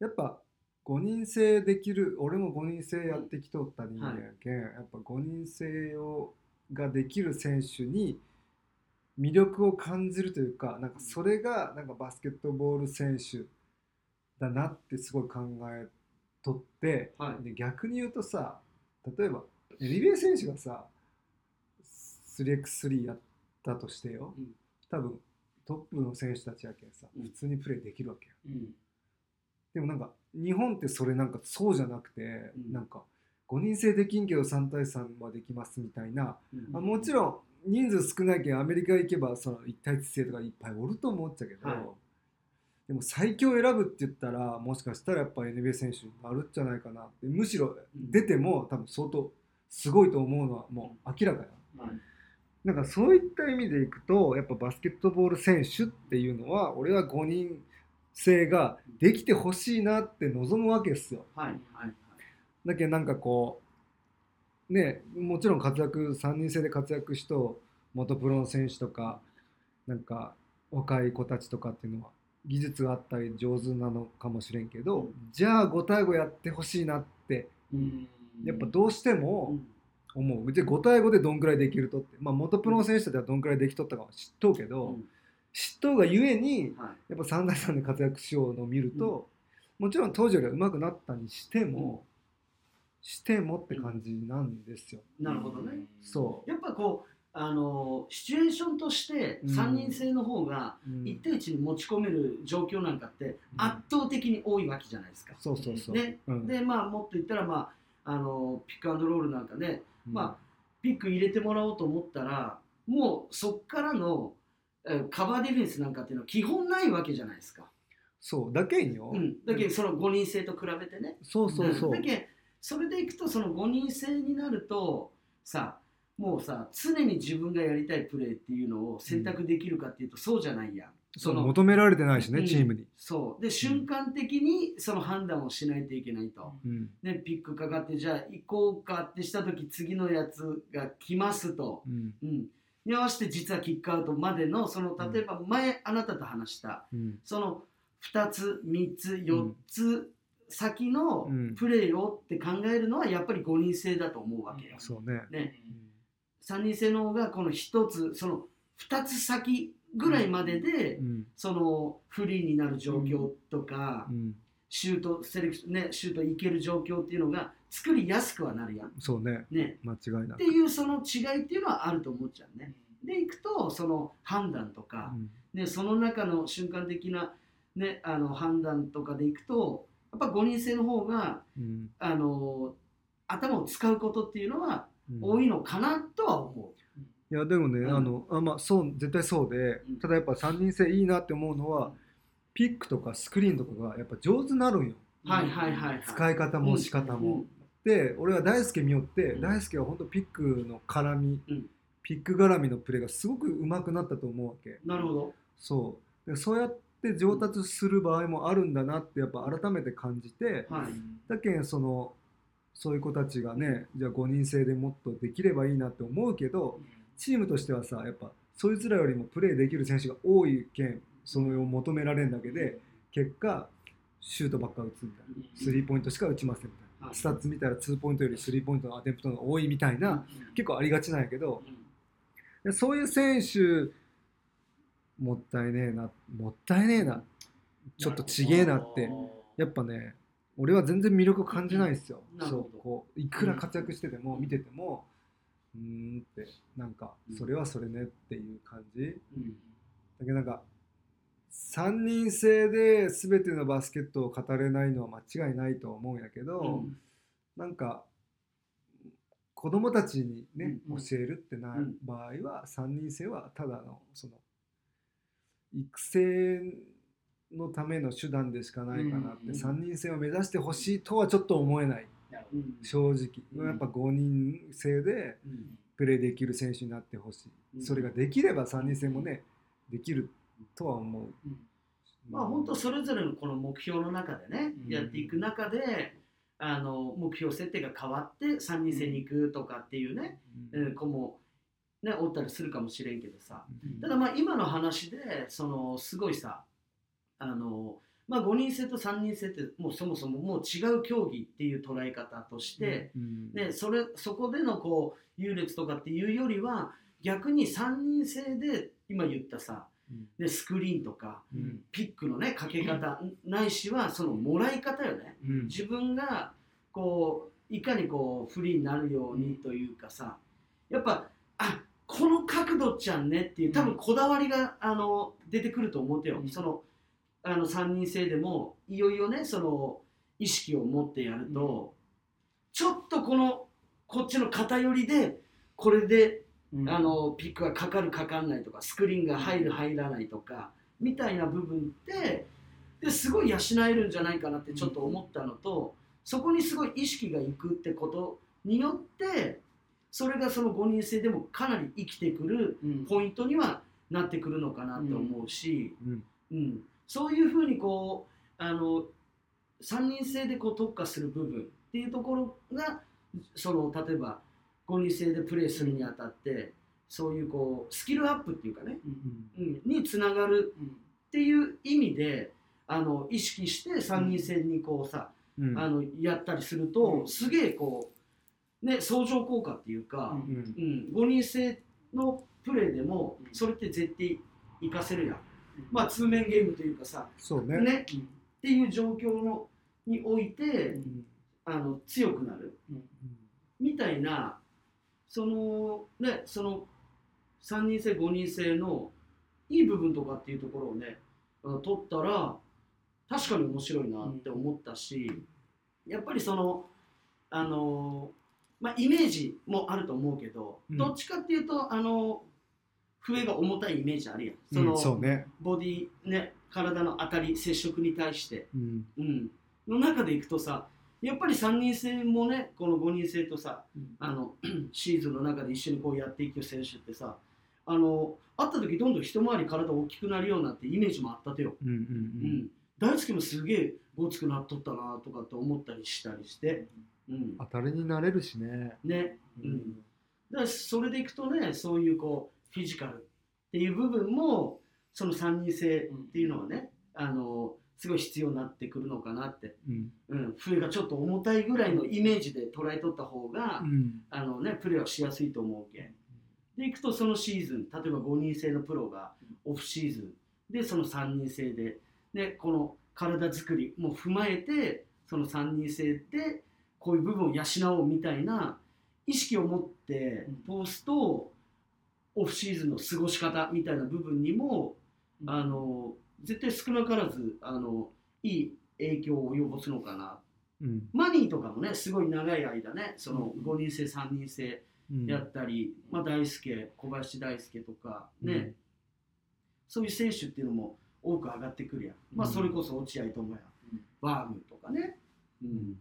やっぱ5人制できる俺も5人制やってきとった人間やけん、やっぱ5人制をができる選手に魅力を感じるというかなんかそれがなんかバスケットボール選手だなってすごい考えとって、う。はい。で逆に言うとさ例えば NBA 選手がさ 3x3 やったとしてよ、うん。多分トップの選手たちやけんさうん。普通にプレーできるわけよ。うん。でもなんか日本ってそれなんかそうじゃなくて、うん。なんか5人制できんけど3対3はできますみたいな、うん。あもちろん人数少ないけんアメリカ行けばその1対1制とかいっぱいおると思っちゃうけど、はい。でも最強選ぶって言ったらもしかしたらやっぱ NBA 選手になるんじゃないかなってむしろ出ても多分相当すごいと思うのはもう明らかやはいなんかそういった意味でいくとやっぱバスケットボール選手っていうのは俺は5人制ができてほしいなって望むわけですよ。はいはいだけどなんかこうねもちろん活躍3人制で活躍しと元プロの選手とかなんか若い子たちとかっていうのは技術があったり上手なのかもしれんけど、うん。じゃあ5対5やってほしいなってうん。やっぱどうしてうもん思う。で5対5でどんくらいできるとって、まあ、元プロの選手たちはどんくらいできとったかは知っとうけど、うん。知っとうがゆえにはい。やっぱ3対3で活躍しようのを見ると、もちろん当時よりは上手くなったにしても、してもって感じなんですよ。なるほどね。そう。やっぱこうあのシチュエーションとしてうん。3人制の方がうん。1対1に持ち込める状況なんかって圧倒的に多いわけじゃないですか。そうそうそう。ね。うん。でまあもっと言ったら、まあ、あのピックアンドロールなんかで、うんまあ、ピック入れてもらおうと思ったらもうそっからのえーカバーディフェンスなんかっていうのは基本ないわけじゃないですか。そうだけんよ。うん、だけどその5人制と比べてね。そうそうそう。だけどそれでいくとその5人制になるとさもうさ常に自分がやりたいプレーっていうのを選択できるかっていうとそうじゃないやん。そうの求められてないしね、うん。チームに、そう。で瞬間的にその判断をしないと。いけないと。うん。ね、ピックかかってじゃあ行こうかってした時次のやつが来ますと、うん。うん、に合わせて実はキックアウトまでのその例えば前あなたと話したうん。その2つ3つ4つ先のうん。プレーをって考えるのはやっぱり5人制だと思うわけよ。そうね、ね、3人制の方がこの1つその2つ先ぐらいまでで、うん。そのフリーになる状況とか、うん、シュートセレクションねシュートいける状況っていうのが作りやすくはなるやん。そうね。ね、間違いなく。っていうその違いっていうのはあると思っちゃうね。でいくとその判断とか、うん。ね、その中の瞬間的な、ね、あの判断とかでいくとやっぱ5人制の方がうん。あの頭を使うことっていうのはうん。多いのかなとは思いやでもね、うん。あのあまあそう絶対そうで、うん。ただやっぱ3人制いいなって思うのは、ピックとかスクリーンとかがやっぱ上手になるんよ。う。はいはいはい、はい。使い方も仕方も、で俺は大輔見よって、うん。大輔は本当ピックの絡み、うん。ピック絡みのプレーがすごく上手くなったと思うわけ。なるほど。そう。でそうやって上達する場合もあるんだなってやっぱ改めて感じてはい。だけんそのそういう子たちがねじゃあ5人制でもっとできればいいなって思うけどチームとしてはさやっぱそいつらよりもプレーできる選手が多いけんそれを求められるだけで結果シュートばっか打つみたいな。スリーポイントしか打ちませんみたいな。はい。スタッツ見たら2ポイントよりスリーポイントのアテンプトが多いみたいな結構ありがちなんやけど。でそういう選手もったいねえなもったいねえな。ちょっとちげえなって。やっぱね俺は全然魅力感じないですよ、そうこういくら活躍してても見ててもうーんってなんかそれはそれねっていう感じ。うん。だけどなんか3人制で全てのバスケットを語れないのは間違いないと思うんやけど、うん。なんか子供たちにね、うん教えるってなうん場合は3人制はただのその育成のための手段でしかないかなって、うん3人制を目指してほしいとはちょっと思えない。うん正直、うん。やっぱ5人制でうん。プレーできる選手になってほしい、うん。それができれば3人制もねできるとは思う、まあ本当それぞれのこの目標の中でね、うん。やっていく中であの目標設定が変わって3人制に行くとかっていうね、うん。うん子も、ね、おったりするかもしれんけどさ。うん。ただまあ今の話でそのすごいさあの、まあ、5人制と3人制ってもうそもそももう違う競技っていう捉え方として、うん。ね、それそこでのこう優劣とかっていうよりは逆に3人制で今言ったさ、うん。ね、スクリーンとかうん。ピックのねかけ方ないしはそのもらい方よね。うん。自分がこういかにこうフリーになるようにというかさやっぱあこの角度ちゃんねっていう多分こだわりがあの出てくると思ってよ、うん。そのあの3人制でもいよいよねその意識を持ってやると、ちょっとこのこっちの偏りでこれであのピックがかかるかかんないとかスクリーンが入る入らないとかみたいな部分ってですごい養えるんじゃないかなってちょっと思ったのと、そこにすごい意識がいくってことによってそれがその5人制でもかなり生きてくるうん。ポイントにはなってくるのかなって思うし、うん。うんそういうふうにこうあの3人制でこう特化する部分っていうところがその例えば5人制でプレーするにあたってそういうこうスキルアップっていうかね、うんうん、につながるうん。っていう意味であの意識して3人制にこうさ、うん。あのやったりすると、うん。すげえこうね相乗効果っていうか、うん。うんうん5人制のプレーでもうん。それって絶対活かせるやん。うんまあ通面ゲームというかさ、そうね。ね、うん。っていう状況のにおいて、うん。あの強くなる。みたいなそのねその3人制5人制のいい部分とかっていうところをね取ったら確かに面白いなって思ったし、やっぱりそのあのまあイメージもあると思うけど、うん。どっちかっていうとあの笛が重たいイメージあるやん。そうんのそうね。ボディね体の当たり接触に対して、うん。うん、の中でいくとさやっぱり3人制もねこの5人制とさうん。あの [CLEARS THROAT] シーズンの中で一緒にこうやっていく選手ってさあの会った時どんどん一回り体大きくなるようになってイメージもあったとよ、うんうんううん。ん、大輔もすげえごつくなっとったなとかって思ったりしたりして、うん、当たりになれるしね。ね、うん、だからそれでいくとねそういうこうフィジカルっていう部分もその3人制っていうのはね、あのすごい必要になってくるのかなって、うん。うん、笛がちょっと重たいぐらいのイメージで捉えとった方が、うん。あのね、プレーはしやすいと思うけん。でいくとそのシーズン例えば5人制のプロがオフシーズンでその3人制ででこの体作りも踏まえてその3人制でこういう部分を養おうみたいな意識を持って通すとオフシーズンの過ごし方みたいな部分にもうん。あの絶対少なからずあのいい影響を及ぼすのかな。うん。マニーとかもねすごい長い間ねそのうん。5人制3人制うん。やったり、まあ、大輔小林大輔とかね、うん。そういう選手っていうのも多く上がってくるやん、まあ、うんそれこそ落合智也、うん。バームとかね、ううんん。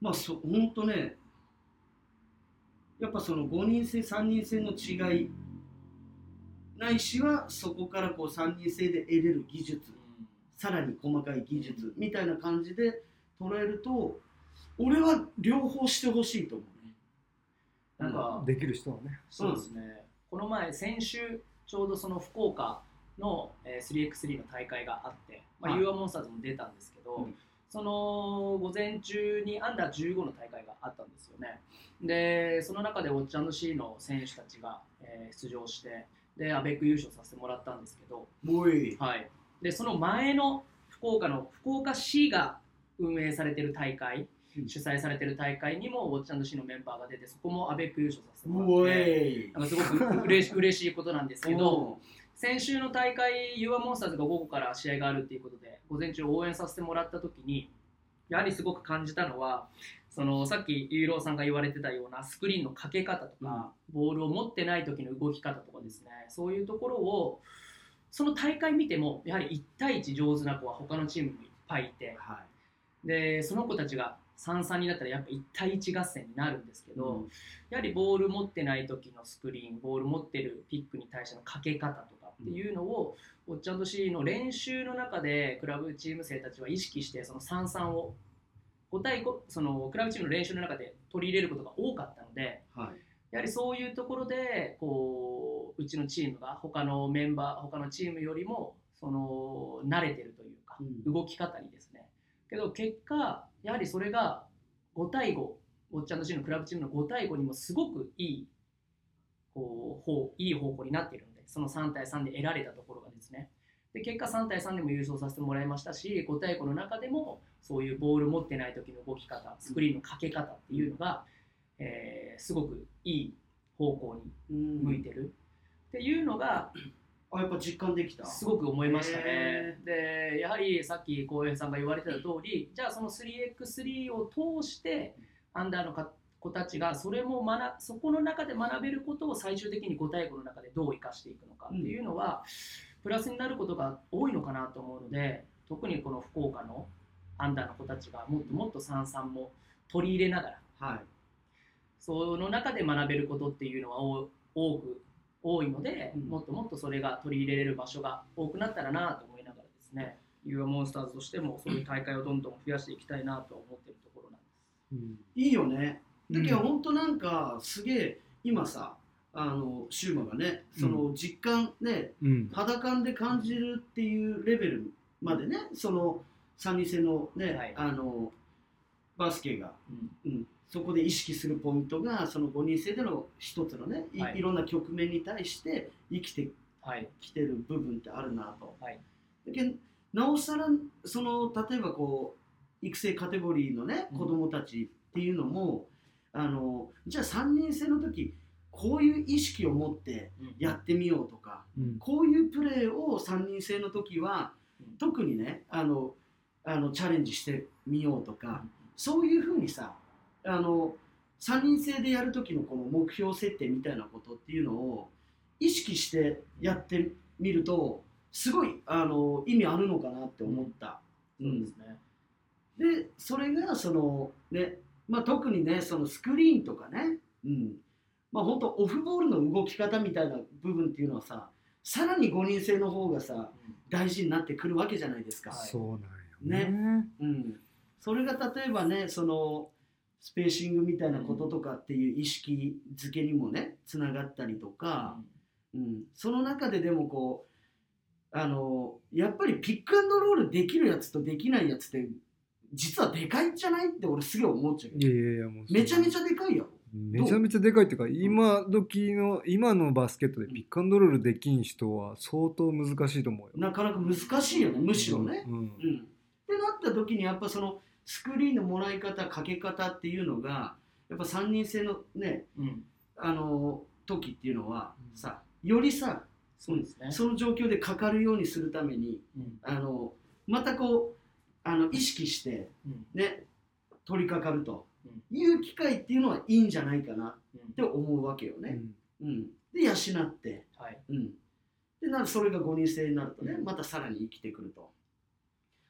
まあそ本当ねやっぱその5人制3人制の違いないしはそこからこう3人制で得れる技術さらに細かい技術みたいな感じで捉えると俺は両方してほしいと思うね。なんか、できる人はね。そうですね、この前、先週、ちょうどその福岡の、えー 3x3 の大会があって、まあはい。u アモンスターズも出たんですけど、うんその午前中にアンダー15の大会があったんですよね。で、その中でウォッチャンド C の選手たちが、えー出場して、で、アベック優勝させてもらったんですけど、はい、でその前の福岡の福岡市が運営されてる大会、うん。主催されてる大会にもウォッチャンド C のメンバーが出てそこもアベック優勝させてもおらってい。なんかすごく嬉し嬉しいことなんですけどお先週の大会 u アモンスターズが午後から試合があるっていうことで午前中応援させてもらった時にやはりすごく感じたのはそのさっきユーローさんが言われてたようなスクリーンのかけ方とか、ボールを持ってない時の動き方とかですね。そういうところをその大会見てもやはり1対1上手な子は他のチームにもいっぱいいてはでその子たちが3-3になったらやっぱ1対1合戦になるんですけいど、やはりボール持ってない時のスクリーンボール持ってるピックに対してのかけ方とかっていうのを、ウォッチャンド C の練習の中でクラブチーム生たちは意識してその3-3を5対5そのクラブチームの練習の中で取り入れることが多かったのではい。やはりそういうところでこううちのチームが他のメンバー他のチームよりもその慣れてるというか、うん。動き方にですね。けど結果やはりそれが5対5ウォッチャンド C のクラブチームの5対5にもすごくいいこう方いい方向になっているのでその3対3で得られたところがですね。で結果3対3でも優勝させてもらいましたし5対5の中でもそういうボール持ってない時の動き方スクリーンのかけ方っていうのが、えーすごくいい方向にうん向いてる。っていうのがあやっぱ実感できた。すごく思いましたね。へ。でやはりさっき浩平さんが言われてた通りじゃあその 3x3 を通してアンダーのか子たちがそれも学そこの中で学べることを最終的に5対5の中でどう生かしていくのかっていうのは、プラスになることが多いのかなと思うので特にこの福岡のアンダーの子たちがもっともっと三々も取り入れながらはい。その中で学べることっていうのはお多く多いので、うん。もっともっとそれが取り入れれる場所が多くなったらなと思いながらですね u アモンスターズとしてもそういう大会をどんどん増やしていきたいなと思っているところなんです。うん。いいよねだけどうん本当なんかすげえ今さあのシューマがねその実感ね、うん。肌感で感じるっていうレベルまでねその三人制のね、はい。あのバスケが、うん。うん、そこで意識するポイントがその5人制での一つのねい,、はい。い、ろんな局面に対して生きてはい。きてる部分ってあるなと。はい。だけどなおさらその例えばこう育成カテゴリーのねうん。子供たちっていうのも、あのじゃあ3人制の時こういう意識を持ってやってみようとか、うん。こういうプレーを3人制の時はうん。特にねあのあのチャレンジしてみようとか、そういうふうにさあの3人制でやる時のこの目標設定みたいなことっていうのを意識してやってみるとすごいあの意味あるのかなって思った。そうですね。でそれがそのね、まあ、特にねそのスクリーンとかね、うん、まあ本当オフボールの動き方みたいな部分っていうのはささらに5人制の方がさ大事になってくるわけじゃないですか。はい。そうなんよね。うん、それが例えばねそのスペーシングみたいなこととかっていう意識づけにもねつながったりとか、うん、その中ででもこうあのやっぱりピックアンドロールできるやつとできないやつって実はでかいんじゃない？って俺すげえ思っちゃうけどいやいやいやもうめちゃめちゃでかいよ。めちゃめちゃでかいっていうか今時の今のバスケットでピックアンドロールできん人は相当難しいと思うよ。なかなか難しいよね。むしろね。うん。うん、ってなった時にやっぱそのスクリーンのもらい方かけ方っていうのがやっぱ3人制のねうん。あの時っていうのはうん。さよりさそうですね。その状況でかかるようにするためにうん。あのまたこうあの意識してうん。ね取り掛かると。うん。いう機会っていうのはいいんじゃないかなっうん。て思うわけよね。うん、で養って、はい。うん、でなそれが5人制になるとねうん。またさらに生きてくると。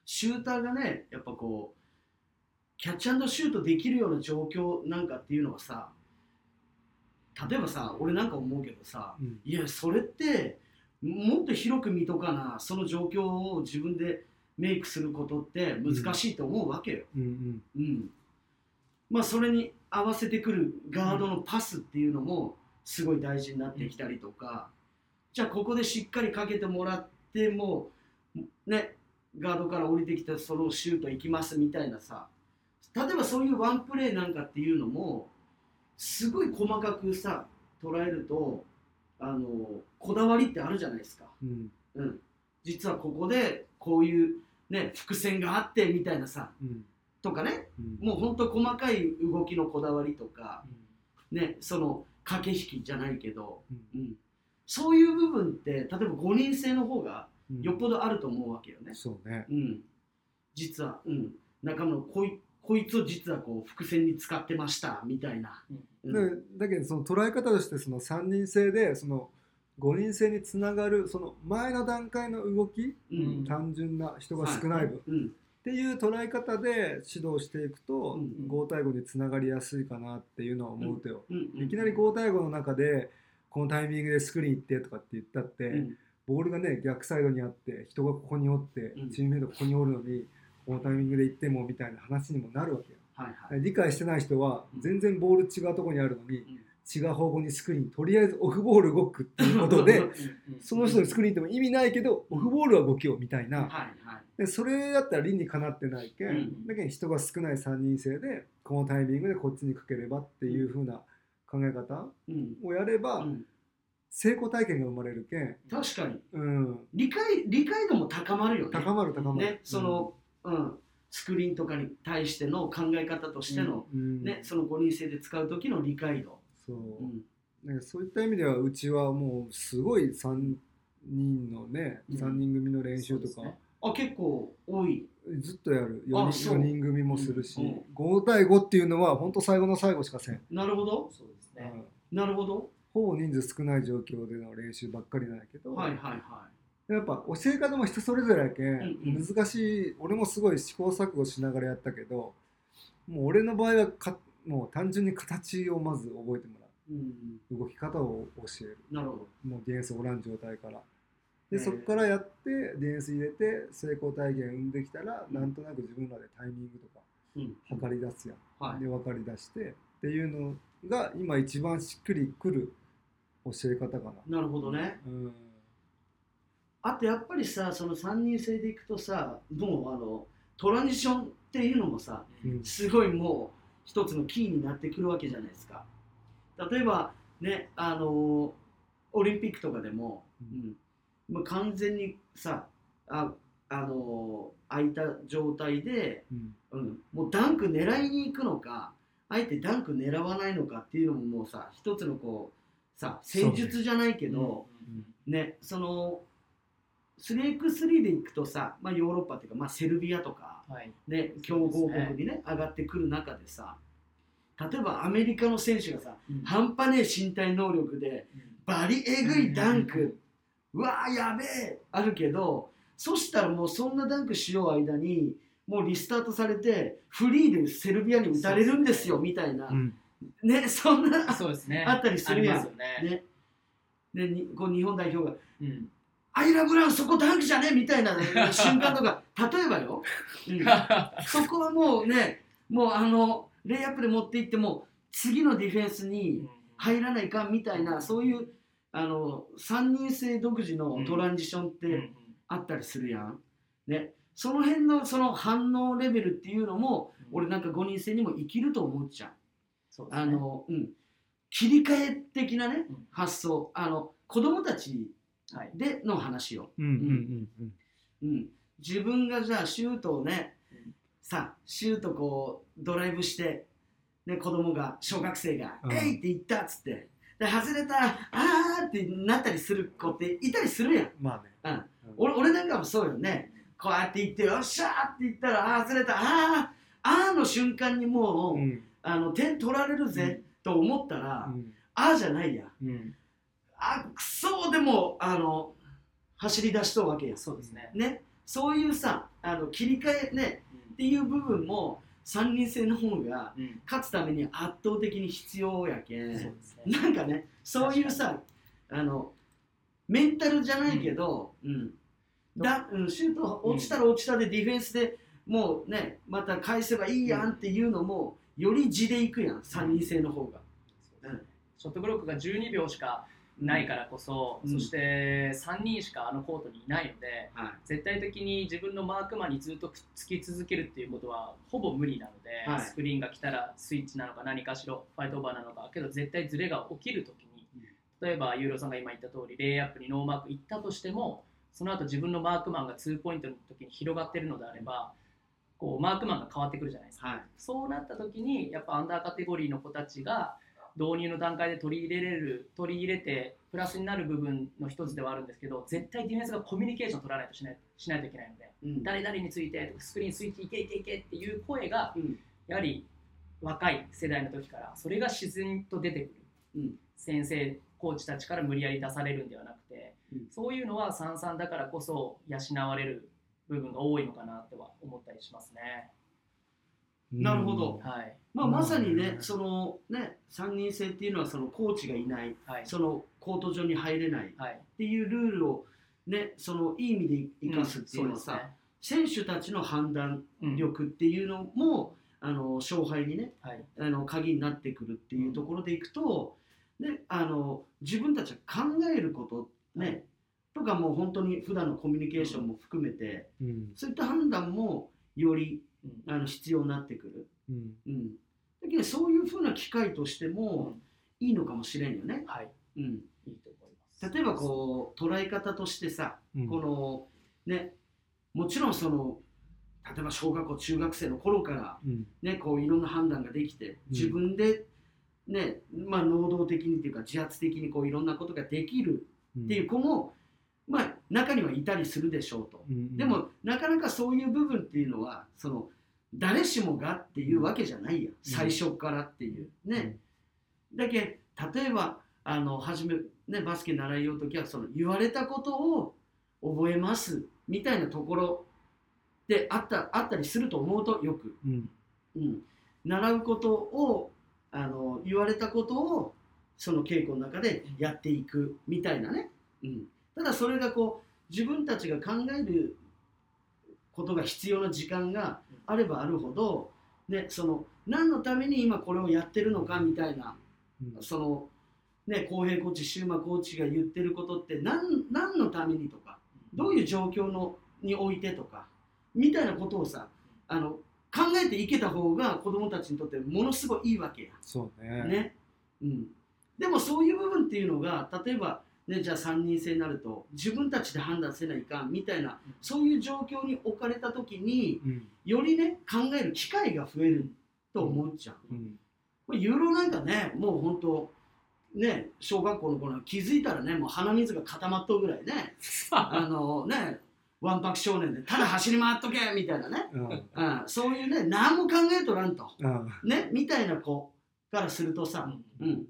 シューターがねやっぱこうキャッチシュートできるような状況なんかっていうのはさ例えばさ俺なんか思うけどさうん。いやそれってもっと広く見とかなその状況を自分でメイクすることって難しいと思うわけよ。うんうん。うん。まあそれに合わせてくるガードのパスっていうのもすごい大事になってきたりとか、じゃあここでしっかりかけてもらってもねガードから降りてきたそのシュート行きますみたいなさ。例えばそういうワンプレーなんかっていうのもすごい細かくさ捉えるとあのこだわりってあるじゃないですか。うん。うん、実はここでこういう、ね、伏線があってみたいなさうん。とかね。うん。もうほんと細かい動きのこだわりとか、うん。ね、その駆け引きじゃないけど、うん。うん、そういう部分って例えば5人制の方がうん。よっぽどあると思うわけよね。そうね。うん、実は、うん、仲間のこいこいつを実はこう伏線に使ってましたみたいな。だけどその捉え方としてその3人制でその5人制につながるその前の段階の動きうん。単純な人が少ない分、っうん。ていう捉え方で指導していくとうん5対5につながりやすいかなっていうのは思うとよ、いきなり5対5の中でこのタイミングでスクリーン行ってとかって言ったって、うん。ボールがね逆サイドにあって人がここにおって、うん。チームメイトここにおるのにこのタイミングで行ってもみたいな話にもなるわけよ。はいはい。理解してない人はうん。全然ボール違うところにあるのに、ん違う方向にスクリーンとりあえずオフボール動くっていうことで [LAUGHS] うんその人のスクリーンっても意味ないけどオフボールは動きようみたいな。はいはい。でそれだったら理にかなってないけん、うんだけど人が少ない3人制でこのタイミングでこっちにかければっていう風な考え方うん。をやればうん。成功体験が生まれるけん、確かに。うん、理解理解度も高まるよね。高まる高まる、ね、その、うん、スクリーンとかに対しての考え方としての、うん、ね、その5人制で使う時の理解度。そう。う、ん。ね、そういった意味ではうちはもうすごい3人のね、うん。3人組の練習とか、ね。あ結構多い。ずっとやる。4人あそう。4人組もするし、うん5対5っていうのは本当最後の最後しかせん、なるほど。そうですね。うんなるほど。ほぼ人数少ない状況での練習ばっかりなんやけど、はいはいはやっぱ教え方も人それぞれやけん、難しい。俺もすごい試行錯誤しながらやったけどもう俺の場合はかもう単純に形をまず覚えてもらい。うん、う動き方を教えるなるほもうディフェンスおらん状態からでそこからやってディフェンス入れて成功体験生んできたら、うんなんとなく自分らでタイミングとかど。うん、測り出すやん、はい。で分かり出してっていうのが今一番しっくりくる教え方かな。なるほどね。うんあとやっぱりさ、その3人制でいくとさ、もう？あのトランジションっていうのもさ、うんすごいもう一つのキーになってくるわけじゃないですか。例えばね、あのオリンピックとかでも、うんまあ、完全にさあ、あの空いた状態で、うんうん、もうダンク狙いに行くのかあえてダンク狙わないのかっていうのももうさ一つのこうさ戦術じゃないけど、ねその 3x3 で行くとさ、まあ、ヨーロッパっていうか、まあ、セルビアとか、はい。ね、強豪国にね上がってくる中でさ例えばアメリカの選手がさ半端ねえ身体能力でバリエグいダンク、うわーやべえ。あるけどそしたらもうそんなダンクしよう間にもうリスタートされてフリーでセルビアに打たれるんですよみたいな。うん。ねそんなそうですね。[LAUGHS] あったりするやん。ね。ね。こう日本代表が。うん。「アイラブラウンそこダンクじゃね?」みたいな [LAUGHS] 瞬間とか。例えばよ、うん。[LAUGHS] そこはもうねもうあのレイアップで持っていっても次のディフェンスに入らないかみたいなそういうあの3人制独自のトランジションってあったりするやん。ね、その辺のその反応レベルっていうのも俺なんか5人制にも生きると思っちゃう。そうね。あの、うん、切り替え的なねうん。発想。あの子供たちはい。での話を、うんうんうんうん。うん、自分がじゃあシュートをねうん。さシュートこうドライブして、ね、子供が小学生が「うん。えい!」って言ったっつって。で外れたら「あー」ってなったりする子っていたりするやん。まあね。うん。俺俺なんかもそうよね。こうやって言って「よっしゃー!」って言ったら「あー外れたあーあー」の瞬間にもう、うん。あの点取られるぜ、と思ったら、うん。あーじゃないや。うんあくそーでもあの走り出しとうわけやそうですね。ね。そういうさあの切り替えねっていう部分も3人制の方がうん。うん勝つために圧倒的に必要やけん。そうですね。なんかねそういうさあのメンタルじゃないけど、うん。だうん、シュート落ちたら落ちたでディフェンスでもうねまた返せばいいやんっていうのもより地でいくやん3人制の方が。うんショットブロックが12秒しかないからこそ、うん。そして3人しかあのコートにいないので、はい。絶対的に自分のマークマンにずっとくっつき続けるっていうことはほぼ無理なので、はい。スクリーンが来たらスイッチなのか何かしろファイトオーバーなのかけど絶対ズレが起きるときに例えばユーロさんが今言った通りレイアップにノーマーク行ったとしてもその後自分のマークマンが2ポイントの時に広がってるのであればこうマークマンが変わってくるじゃないですか。はい。そうなった時にやっぱアンダーカテゴリーの子たちが導入の段階で取り入れれる取り入れてプラスになる部分の一つではあるんですけど絶対ディフェンスがコミュニケーション取らないとしないしないといけないのでうん。誰々についてスクリーンスイッチいけいけいけっていう声がうん。やはり若い世代の時からそれが自然と出てくる、うん。先生コーチたちから無理やり出されるんではなくて、うん。そういうのは三々だからこそ養われる部分が多いのかなとは思ったりしますね。なるほど。はい。まあ、まさにねう、ん。そのね、3人制っていうのはそのコーチがいない、はい。そのコート上に入れない。っはい。ていうルールを、ね、そのいい意味で生かすっていうのはさ、選手たちの判断うん力っていうのも、あの勝敗にねはい。あの鍵になってくるっていうところでいくと、ね、あの自分たちが考えること、ねとかもう本当に普段のコミュニケーションも含めて、うん。そういった判断もよりうんあの必要になってくる。うん。うん、だけどそういうふうな機会としてもうんいいのかもしれんよね。はい。うん、いいと思います。例えばこう捉え方としてさ、うん。このねもちろんその例えば小学校中学生の頃からうん。ねこういろんな判断ができて自分でね、まあ能動的にっていうか自発的にこういろんなことができるっていう子も、まあ中にはいたりするでしょうと。うん。でもなかなかそういう部分っていうのはその誰しもがっていうわけじゃないや、最初からっていう。ね、だけ例えばあの初め、ね、バスケ習いようときはその言われたことを覚えますみたいなところであったあったりすると思うとよく、うん。うん、習うことをあの言われたことをその稽古の中でやっていくみたいなね、うん、ただそれがこう自分たちが考えることが必要な時間があればあるほど、ね、その何のために今これをやってるのかみたいなうん。そのね浩平コーチシューマコーチが言ってることって何何のためにとかどういう状況のにおいてとかみたいなことをさあの考えていけた方が子どもたちにとってものすごいいいわけや。そうね。ね。うん、でもそういう部分っていうのが例えば、ね、じゃあ3人制になると自分たちで判断せないかんみたいなそういう状況に置かれた時にうん。よりね考える機会が増えると思っちゃう。うん。ユーロなんかねもう本当ね小学校の頃は気づいたらねもう鼻水が固まっとうぐらいね [LAUGHS] あのねわんぱく少年でただ走り回っとけみたいなね、うん。うん、そういうね何も考えとらんと。うん。ねみたいな子からするとさ、うん、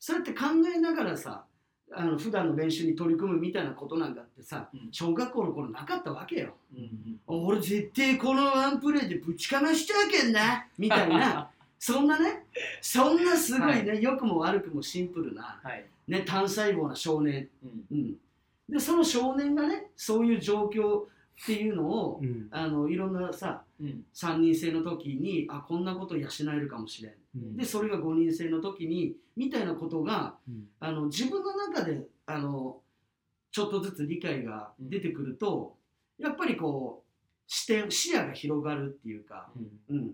そうやって考えながらさあの普段の練習に取り組むみたいなことなんかってさうん。小学校の頃なかったわけよ。うんうん俺絶対このワンプレーでぶちかましちゃうけんなみたいな。[LAUGHS] そんなねそんなすごいね、良くも悪くもシンプルな、はい。ね、単細胞な少年、うん。うん、でその少年がねそういう状況っていうのを、うん。あのいろんなさうん。3人制の時にあこんなこと養えるかもしれんでそれが5人制の時にみたいなことがうん。あの自分の中であのちょっとずつ理解が出てくると、やっぱりこう視点視野が広がるっていうか、うん。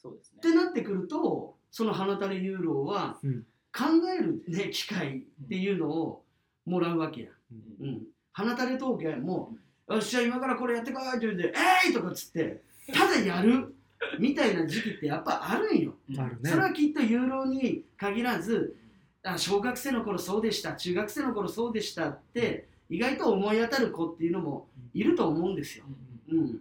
そうですね。てなってくるとその花垂れユーロはうん。考える、ね、機会っていうのをもらうわけや。うん。うん、花垂れ陶芸も「よっしゃ今からこれやってこい」って言うんで「えい!」とかっつってただやるみたいな時期ってやっぱあるんよ。うんあるね。それはきっとユーロに限らずあ小学生の頃そうでした中学生の頃そうでしたって意外と思い当たる子っていうのもいると思うんですよ。うんうん、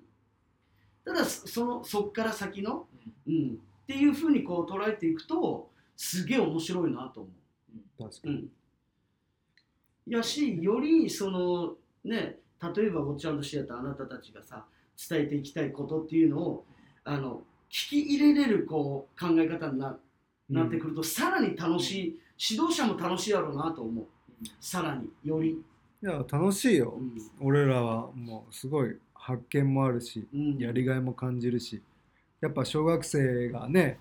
ただそそのそっから先の、うん。うん、っていうふうにこう捉えていくとすげえ面白いなと思確かう。うにん、やしよりそのね例えばウォッチャンドシアターあなたたちがさ伝えていきたいことっていうのをあの聞き入れれるこう考え方にななってくると、さらに楽しい指導者も楽しいやろうなと思う。さらにより、いや楽しいよ、うん。俺らはもうすごい発見もあるしうん、やりがいも感じるしやっぱ小学生がね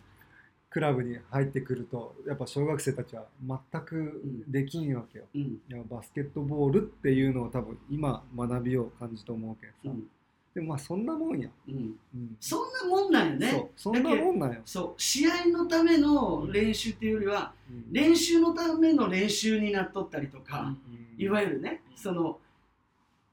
クラブに入ってくるとやっぱ小学生たちは全くできんわけよ、うん。いやバスケットボールっていうのを多分今学びを感じと思うけどさ、うんでもまあそんなもんや、うん、うん。そんなもんなんよね。そう。そんなもんなんよ、そう。試合のための練習っていうよりはうん。練習のための練習になっとったりとか、うん。いわゆるねその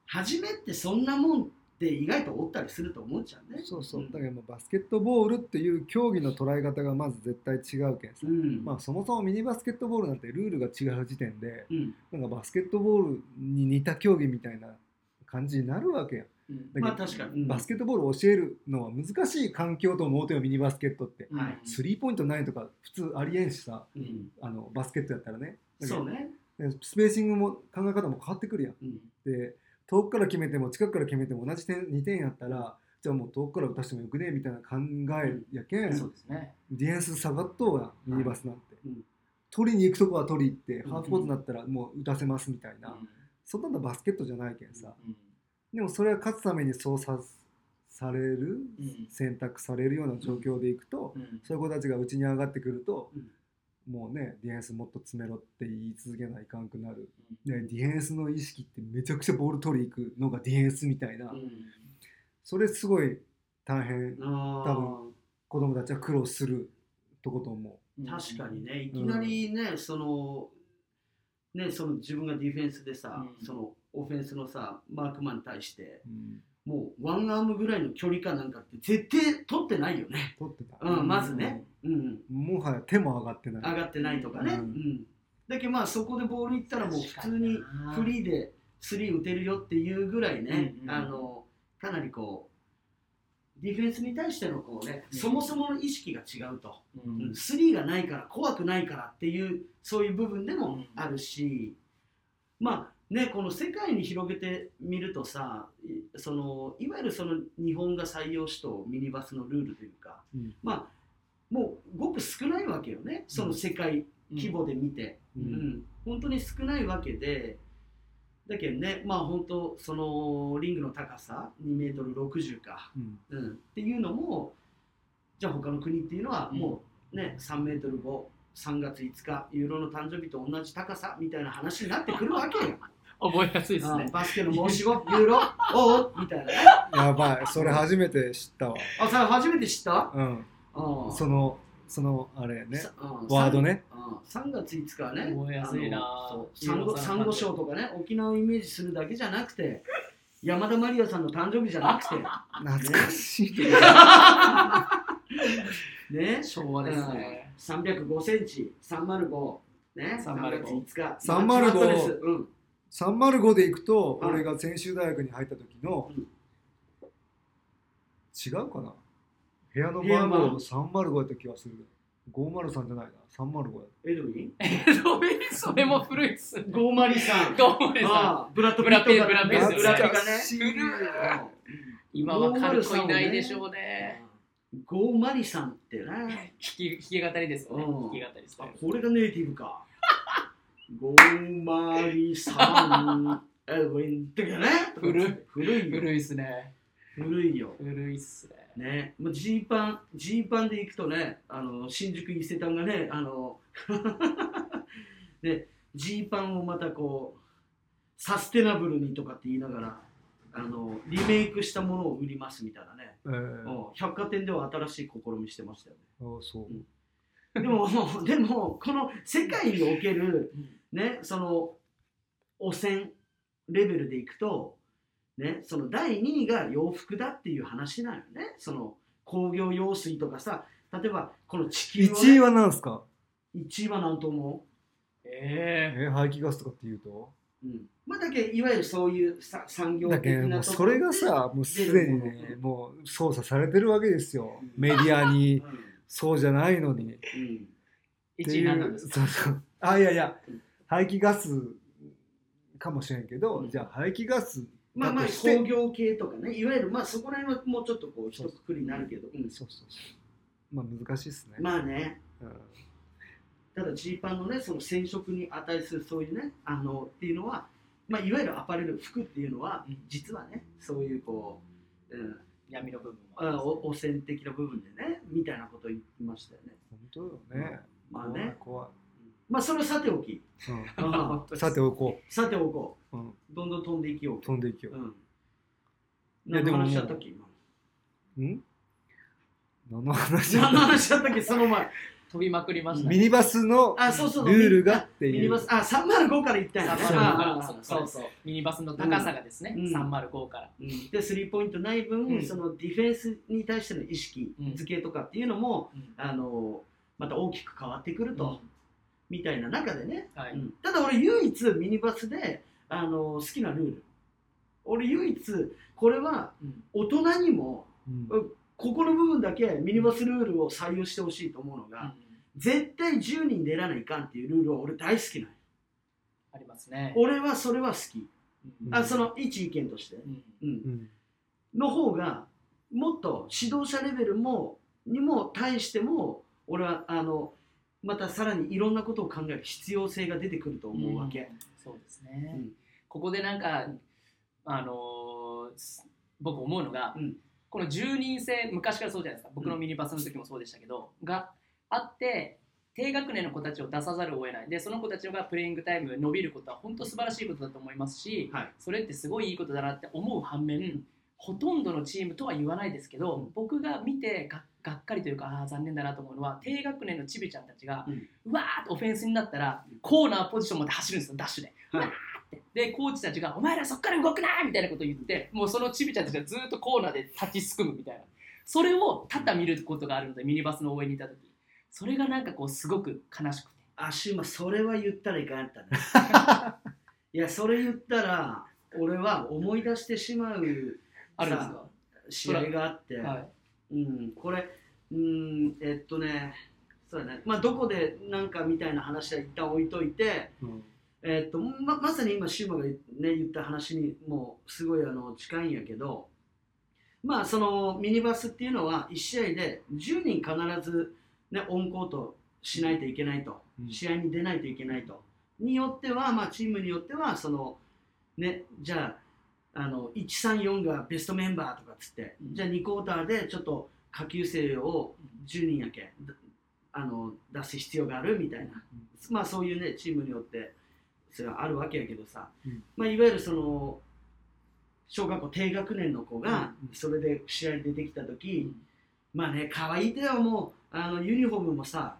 初めってそんなもんって意外とおったりすると思っちゃうね。そうそう、ん。だからまあバスケットボールっていう競技の捉え方がまず絶対違うけんさ、うん。まあ、そもそもミニバスケットボールなんてルールが違う時点でうん。なんかバスケットボールに似た競技みたいな感じになるわけやんまあ確かに、うん。バスケットボールを教えるのは難しい環境と思うてよミニバスケットってうん。はい。スリーポイントないとか普通ありえんしさうん。あのバスケットやったらね。そうね、でスペーシングも考え方も変わってくるやん。うん。で遠くから決めても近くから決めても同じ点2点やったらじゃあもう遠くから打たしてもよくねみたいな考えやけん、そうですね。ディフェンス下がっとうやんミニバスなんて、うん。取りに行くとこは取り行って、うん。ハーフコートになったらもう打たせますみたいな、そんなのバスケットじゃないけんさ、うんでもそれは勝つためにそうさされる、うん。選択されるような状況でいくと、うん。そういう子たちがうちに上がってくると、うん。もうねディフェンスもっと詰めろって言い続けないかんくなる、うん。でディフェンスの意識ってめちゃくちゃボール取りに行くのがディフェンスみたいな、うん。それすごい大変。多分子供たちは苦労するとこと思確かにね。いきなりね、そのねその自分がディフェンスでさ、うん。そのオフェンスのさマークマンに対してう、うん。もうワンアームぐらいの距離感なんかって絶対取ってないよね、取ってた、うん、まずね、うん、もはや手も上がってない。上がってないとかね、ううん。んだけどまあそこでボールいったらもう普通にフリーでスリー打てるよっていうぐらいね、うんうんあのかなりこうディフェンスに対してのこうね、うん。そもそもの意識が違うと、ううんん、スリーがないから怖くないからっていうそういう部分でもあるし、まあねこの世界に広げてみるとさいそのいわゆるその日本が採用しとミニバスのルールというか、うん。まあもうごく少ないわけよね。その世界規模で見て。ううん。ん、本当に少ないわけで、だけどね、まあ本当、そのリングの高さ、2メートル60か、うん。うん、っていうのも、じゃあ他の国っていうのは、もうね、3メートル5、3月5日、ユーロの誕生日と同じ高さみたいな話になってくるわけよ。覚えやすいですね。あバスケの申し子、ユーロ、おうみたいなね。やばいそれ初めて知ったわ。あ、それ初めて知った？うん。うん。そのそのあれね。さうんワードね。うん。3月5日はね、覚えやすいな。サンゴサンゴ礁とかね、沖縄をイメージするだけじゃなくて、山田マリアさんの誕生日じゃなくて、懐かしいね、[LAUGHS] 昭和ですね。うん。305センチ、305、ね、3 305月5日、305マッチマットレスうん、305でいくとはい俺が専修大学に入った時のうん違うかな？部屋の部屋番番号。305やった気がする503じゃないな。305やエドウィンそれも古いっすね。ゴーマリさん、どうもですああブラッドピブラピットがブラピですよブラピがね、今は軽子いないでしょうね。ゴーマリさんってね弾 [LAUGHS] き弾き語りですよね。うん。弾き語りですあね。これがネイティブかゴーマリさんエルウィンってね。古い。古いよ。古いっすね。古いよ。古いっすね。ね、もうジーパン、ジーパンで行くとね、あの新宿伊勢丹がね、あので、[LAUGHS] ジーパンをまたこう、サステナブルにとかって言いながら、あのリメイクしたものを売りますみたいなね、えー。うん百貨店では新しい試みしてましたよあそう。ね。でも、でも、この世界における、ね、その汚染レベルでいくと、ね、その第2位が洋服だっていう話なのよね。その工業用水とかさ、例えばこの地球を、ね、1位は何すか？1位は何と思ええ排気ガスとかっていうと？う、うん、まあだけいわゆるそういうさ産業的だけどもなとこうそれがさもうすでにねもう操作されてるわけですよ。メディアに。そうじゃないのに。うん。うんえ1位何なんですか？そうそう。あいやいや排気ガスかもしれんけど、うん。じゃあ排気ガスまあまあ工業系とかね。いわゆるまあそこら辺はもうちょっとこう一括りになるけど、うん。そうそうそう。まあ難しいっすね、まあね。うん。ただジーパンのねその染色に値するそういうねあのっていうのは、まあ、いわゆるアパレル服っていうのは、うん。実はねそういうこう、うん、闇の部分もありますあお汚染的な部分でねみたいなことを言ってましたよね。本当よね、まあね。怖いまあそれはさておき。うん、[LAUGHS] さておこさておこう、うん、うどんどん飛んでいきよう。飛んでいきよう。ん。いやでも何の話だったっけ今う、ん？[LAUGHS] 何の話何の話だったっけその前。飛びまくりましたね。ミニバスのあそうそうルールがっていう。ミニバス。あ305から行ったんや。ね305ああ。そうそう。そうミニバスの高さがですね、うん。305から。うん。でスリーポイントない分、うん。そのディフェンスに対しての意識うん。づけとかっていうのも、うん。あのまた大きく変わってくると、みたいな中でね、はい。うん。ただ俺唯一ミニバスであの好きなルール。俺唯一これはうん。大人にもうん。ここの部分だけミニバスルールを採用してほしいと思うのが、絶対10人出らないかんっていうルールは俺大好きなのありますね。俺はそれは好き、うん。あその一意見として、うん。うん。うん。の方がもっと指導者レベルもにも対しても俺はあのまたさらにいろんなことを考える必要性が出てくると思うわけ、ん。そうですね、うん。ここでなんか、あのーす僕思うのが、うん。この住人制昔からそうじゃないですか。僕のミニバスの時もそうでしたけど、があって低学年の子たちを出さざるを得ない。でその子たちがプレイングタイム伸びることは本当素晴らしいことだと思いますし、はい。それってすごいいいことだなって思う反面ほとんどのチームとは言わないですけど、うん。僕が見てががっかりというかあー残念だなと思うのは低学年のちびちゃんたちが、うわーっとオフェンスになったらコーナーポジションまで走るんですよダッシュで。はい。うわーって。でコーチたちが「お前らそっから動くな!」みたいなことを言ってもうそのちびちゃんたちがずっとコーナーで立ちすくむみたいな。それを多々見ることがあるのでミニバスの応援にいた時。それがなんかこうすごく悲しくて。あシューマそれは言ったらいかんやったね。[LAUGHS] いやそれ言ったら俺は思い出してしまうあるんですか？試合があって、はいうん、これ、うん、えっとね、そうだね、まあ、どこでなんかみたいな話は一旦置いといて、うん。えっと、ままさに今、シューマが、ね、言った話にもすごいあの近いんやけど、まあ、そのミニバスっていうのは、1試合で10人必ず、ね、オンコートしないといけないと、うん。試合に出ないといけないと。によっては、まあ、チームによっては、その、ね、じゃあ、あの134がベストメンバーとかっつって、うん。じゃあ2クォーターでちょっと下級生を10人やけだあの出す必要があるみたいな、まあそういうねチームによってそれはあるわけやけどさ、うん。まあ、いわゆるその小学校低学年の子がうんそれで試合に出てきた時、うん。まあね可愛い手はもうあのユニフォームもさ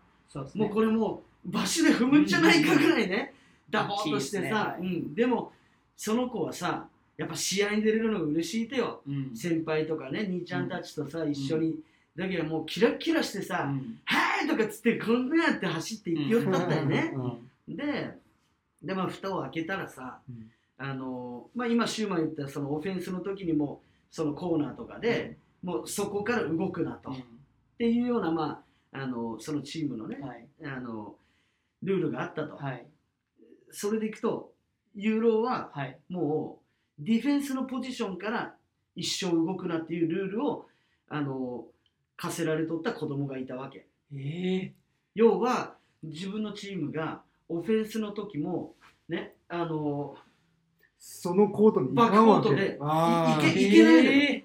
もうこれもうバッシュで踏むんじゃないかぐらいね、ダボーっとしてさ、はいうん、でもその子はさやっぱ試合に出れるのが嬉しいてよ。うん。先輩とかね兄ちゃんたちとさ、一緒に。だけどもうキラッキラしてさ「うんはーい!」とかっつってこんなやって走って行きよったったよね、うん。ででまあ蓋を開けたらさうん。あの、まあ、今シューマン言ったそのオフェンスの時にもそのコーナーとかで、もうそこから動くなと、っうん。ていうような、まあ、あのそのチームのね、はい。あのルールがあったと、はい。それでいくとユーロははい。もうディフェンスのポジションから一生動くなっていうルールをあの課せられとった子供がいたわけ。え要は自分のチームがオフェンスの時もねあのそのコートに行バックかんわけ。コートでいけいけないのよ。え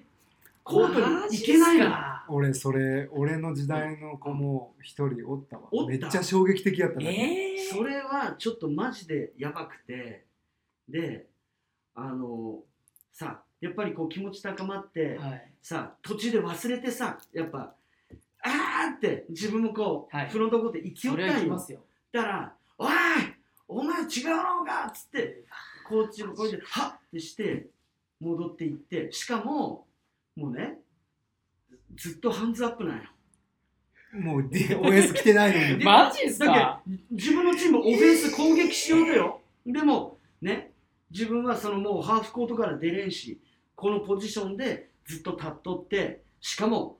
コートに行けないのか俺それ俺の時代の子も一人おったわ。おった。めっちゃ衝撃的やったね、えー、それはちょっとマジでやばくて。であのさやっぱりこう気持ち高まって、はい。さ途中で忘れてさやっぱあーって自分もこう、はい。フロントコートで行きよったんよ。きますよ。だから「おいお前違うのか!」っつってコーチの声で「はっ!」ってして戻っていってしかももうねずっとハンズアップなんよ。もうで OS 来てないのに。[LAUGHS] マジっすだかけど自分のチームオフェンス攻撃しようとよ。でもね自分はそのもうハーフコートから出れんしこのポジションでずっと立っとってしかも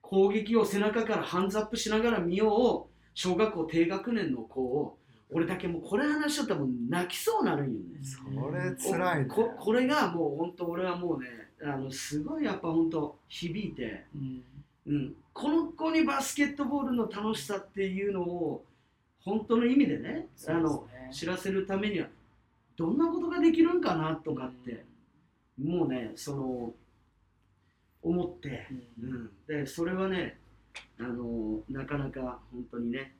攻撃を背中からハンズアップしながら見よう小学校低学年の子を俺だけもうこれ話しちゃったらもう泣きそうなるんよね。それ辛いね。ここれがもう本当俺はもうねあのすごいやっぱ本当響いてうん。うん、この子にバスケットボールの楽しさっていうのを本当の意味でねあそうの知らせるためにはどんなことができるんかなとかってもうねその思って、ねうん、でそれはねあのなかなか本当にね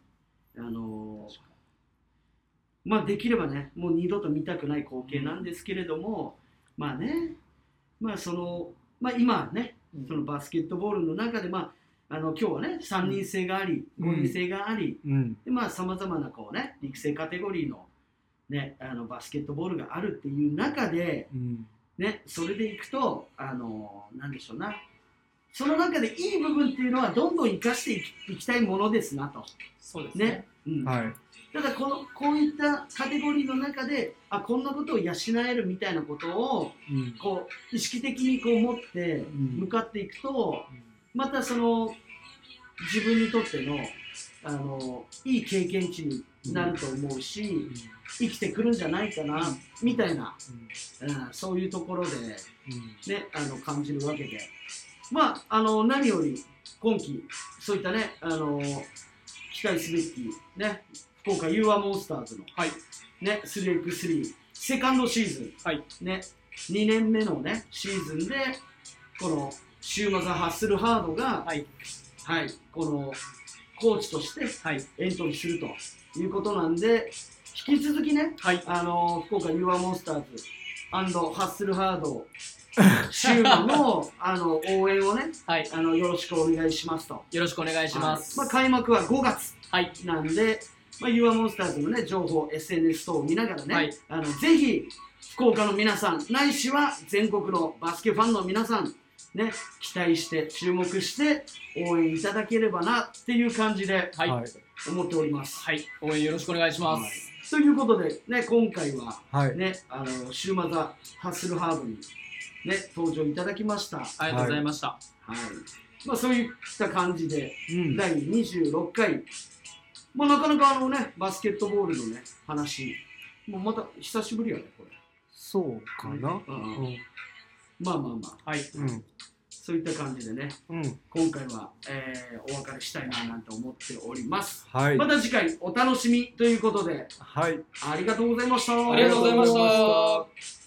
あのまあできればねもう二度と見たくない光景なんですけれども、まあねまあそのまあ今ねうん。そのバスケットボールの中で、まあ、あの今日はね3人制があり、うん5人制がありうん。でまあさまざまなこうね育成カテゴリーの,、ね、あのバスケットボールがあるっていう中で、うん。ね、それでいくとあのなんでしょうな。その中でいい部分っていうのはどんどん生かしていきたいものですなと。そうですね。ね。うん。はい。ただこのこういったカテゴリーの中であこんなことを養えるみたいなことをうん。こう意識的にこう持ってん。向かっていくと、またその自分にとってのあのいい経験値になると思うし、生きてくるんじゃないかな、みたいな、うん、そういうところで、ね、あの感じるわけで。まああの何より今季そういったねあの期待すべきね福岡 U アモンスターズの、はいね、3x3 セカンドシーズン、はい。ね、2年目のねシーズンでこのシューマザハッスルハードが、はい。はい、このコーチとしてはい。エントリーするということなんで引き続きねはい。あの福岡 U アモンスターズハッスルハードシューマのあの応援をねはい。あのよろしくお願いしますと。よろしくお願いします。はい。まあ、開幕は5月はい。なんで、まあ、ユアモンスターズの、ね、情報、SNS 等を見ながらね、はい。あのぜひ福岡の皆さん、ないしは全国のバスケファンの皆さん、ね、期待して、注目して応援いただければなっていう感じで。はい。はい思っております。はい。応援よろしくお願いします、はい。ということで、ね、今回は、はい。ね、あのシューマザハッスルハードに、ね、登場いただきました。はいありがとうございました、まあ、そういった感じで、うん。第26回、まあ、なかなかあのね、バスケットボールのね、話、もうまた久しぶりやね、これ。そうかな。うん。うん。まあまあまあ、はい。うんそういった感じでね、うん今回は、えーお別れしたいななんて思っております。はいまた次回お楽しみということで、はいありがとうございました。ありがとうございました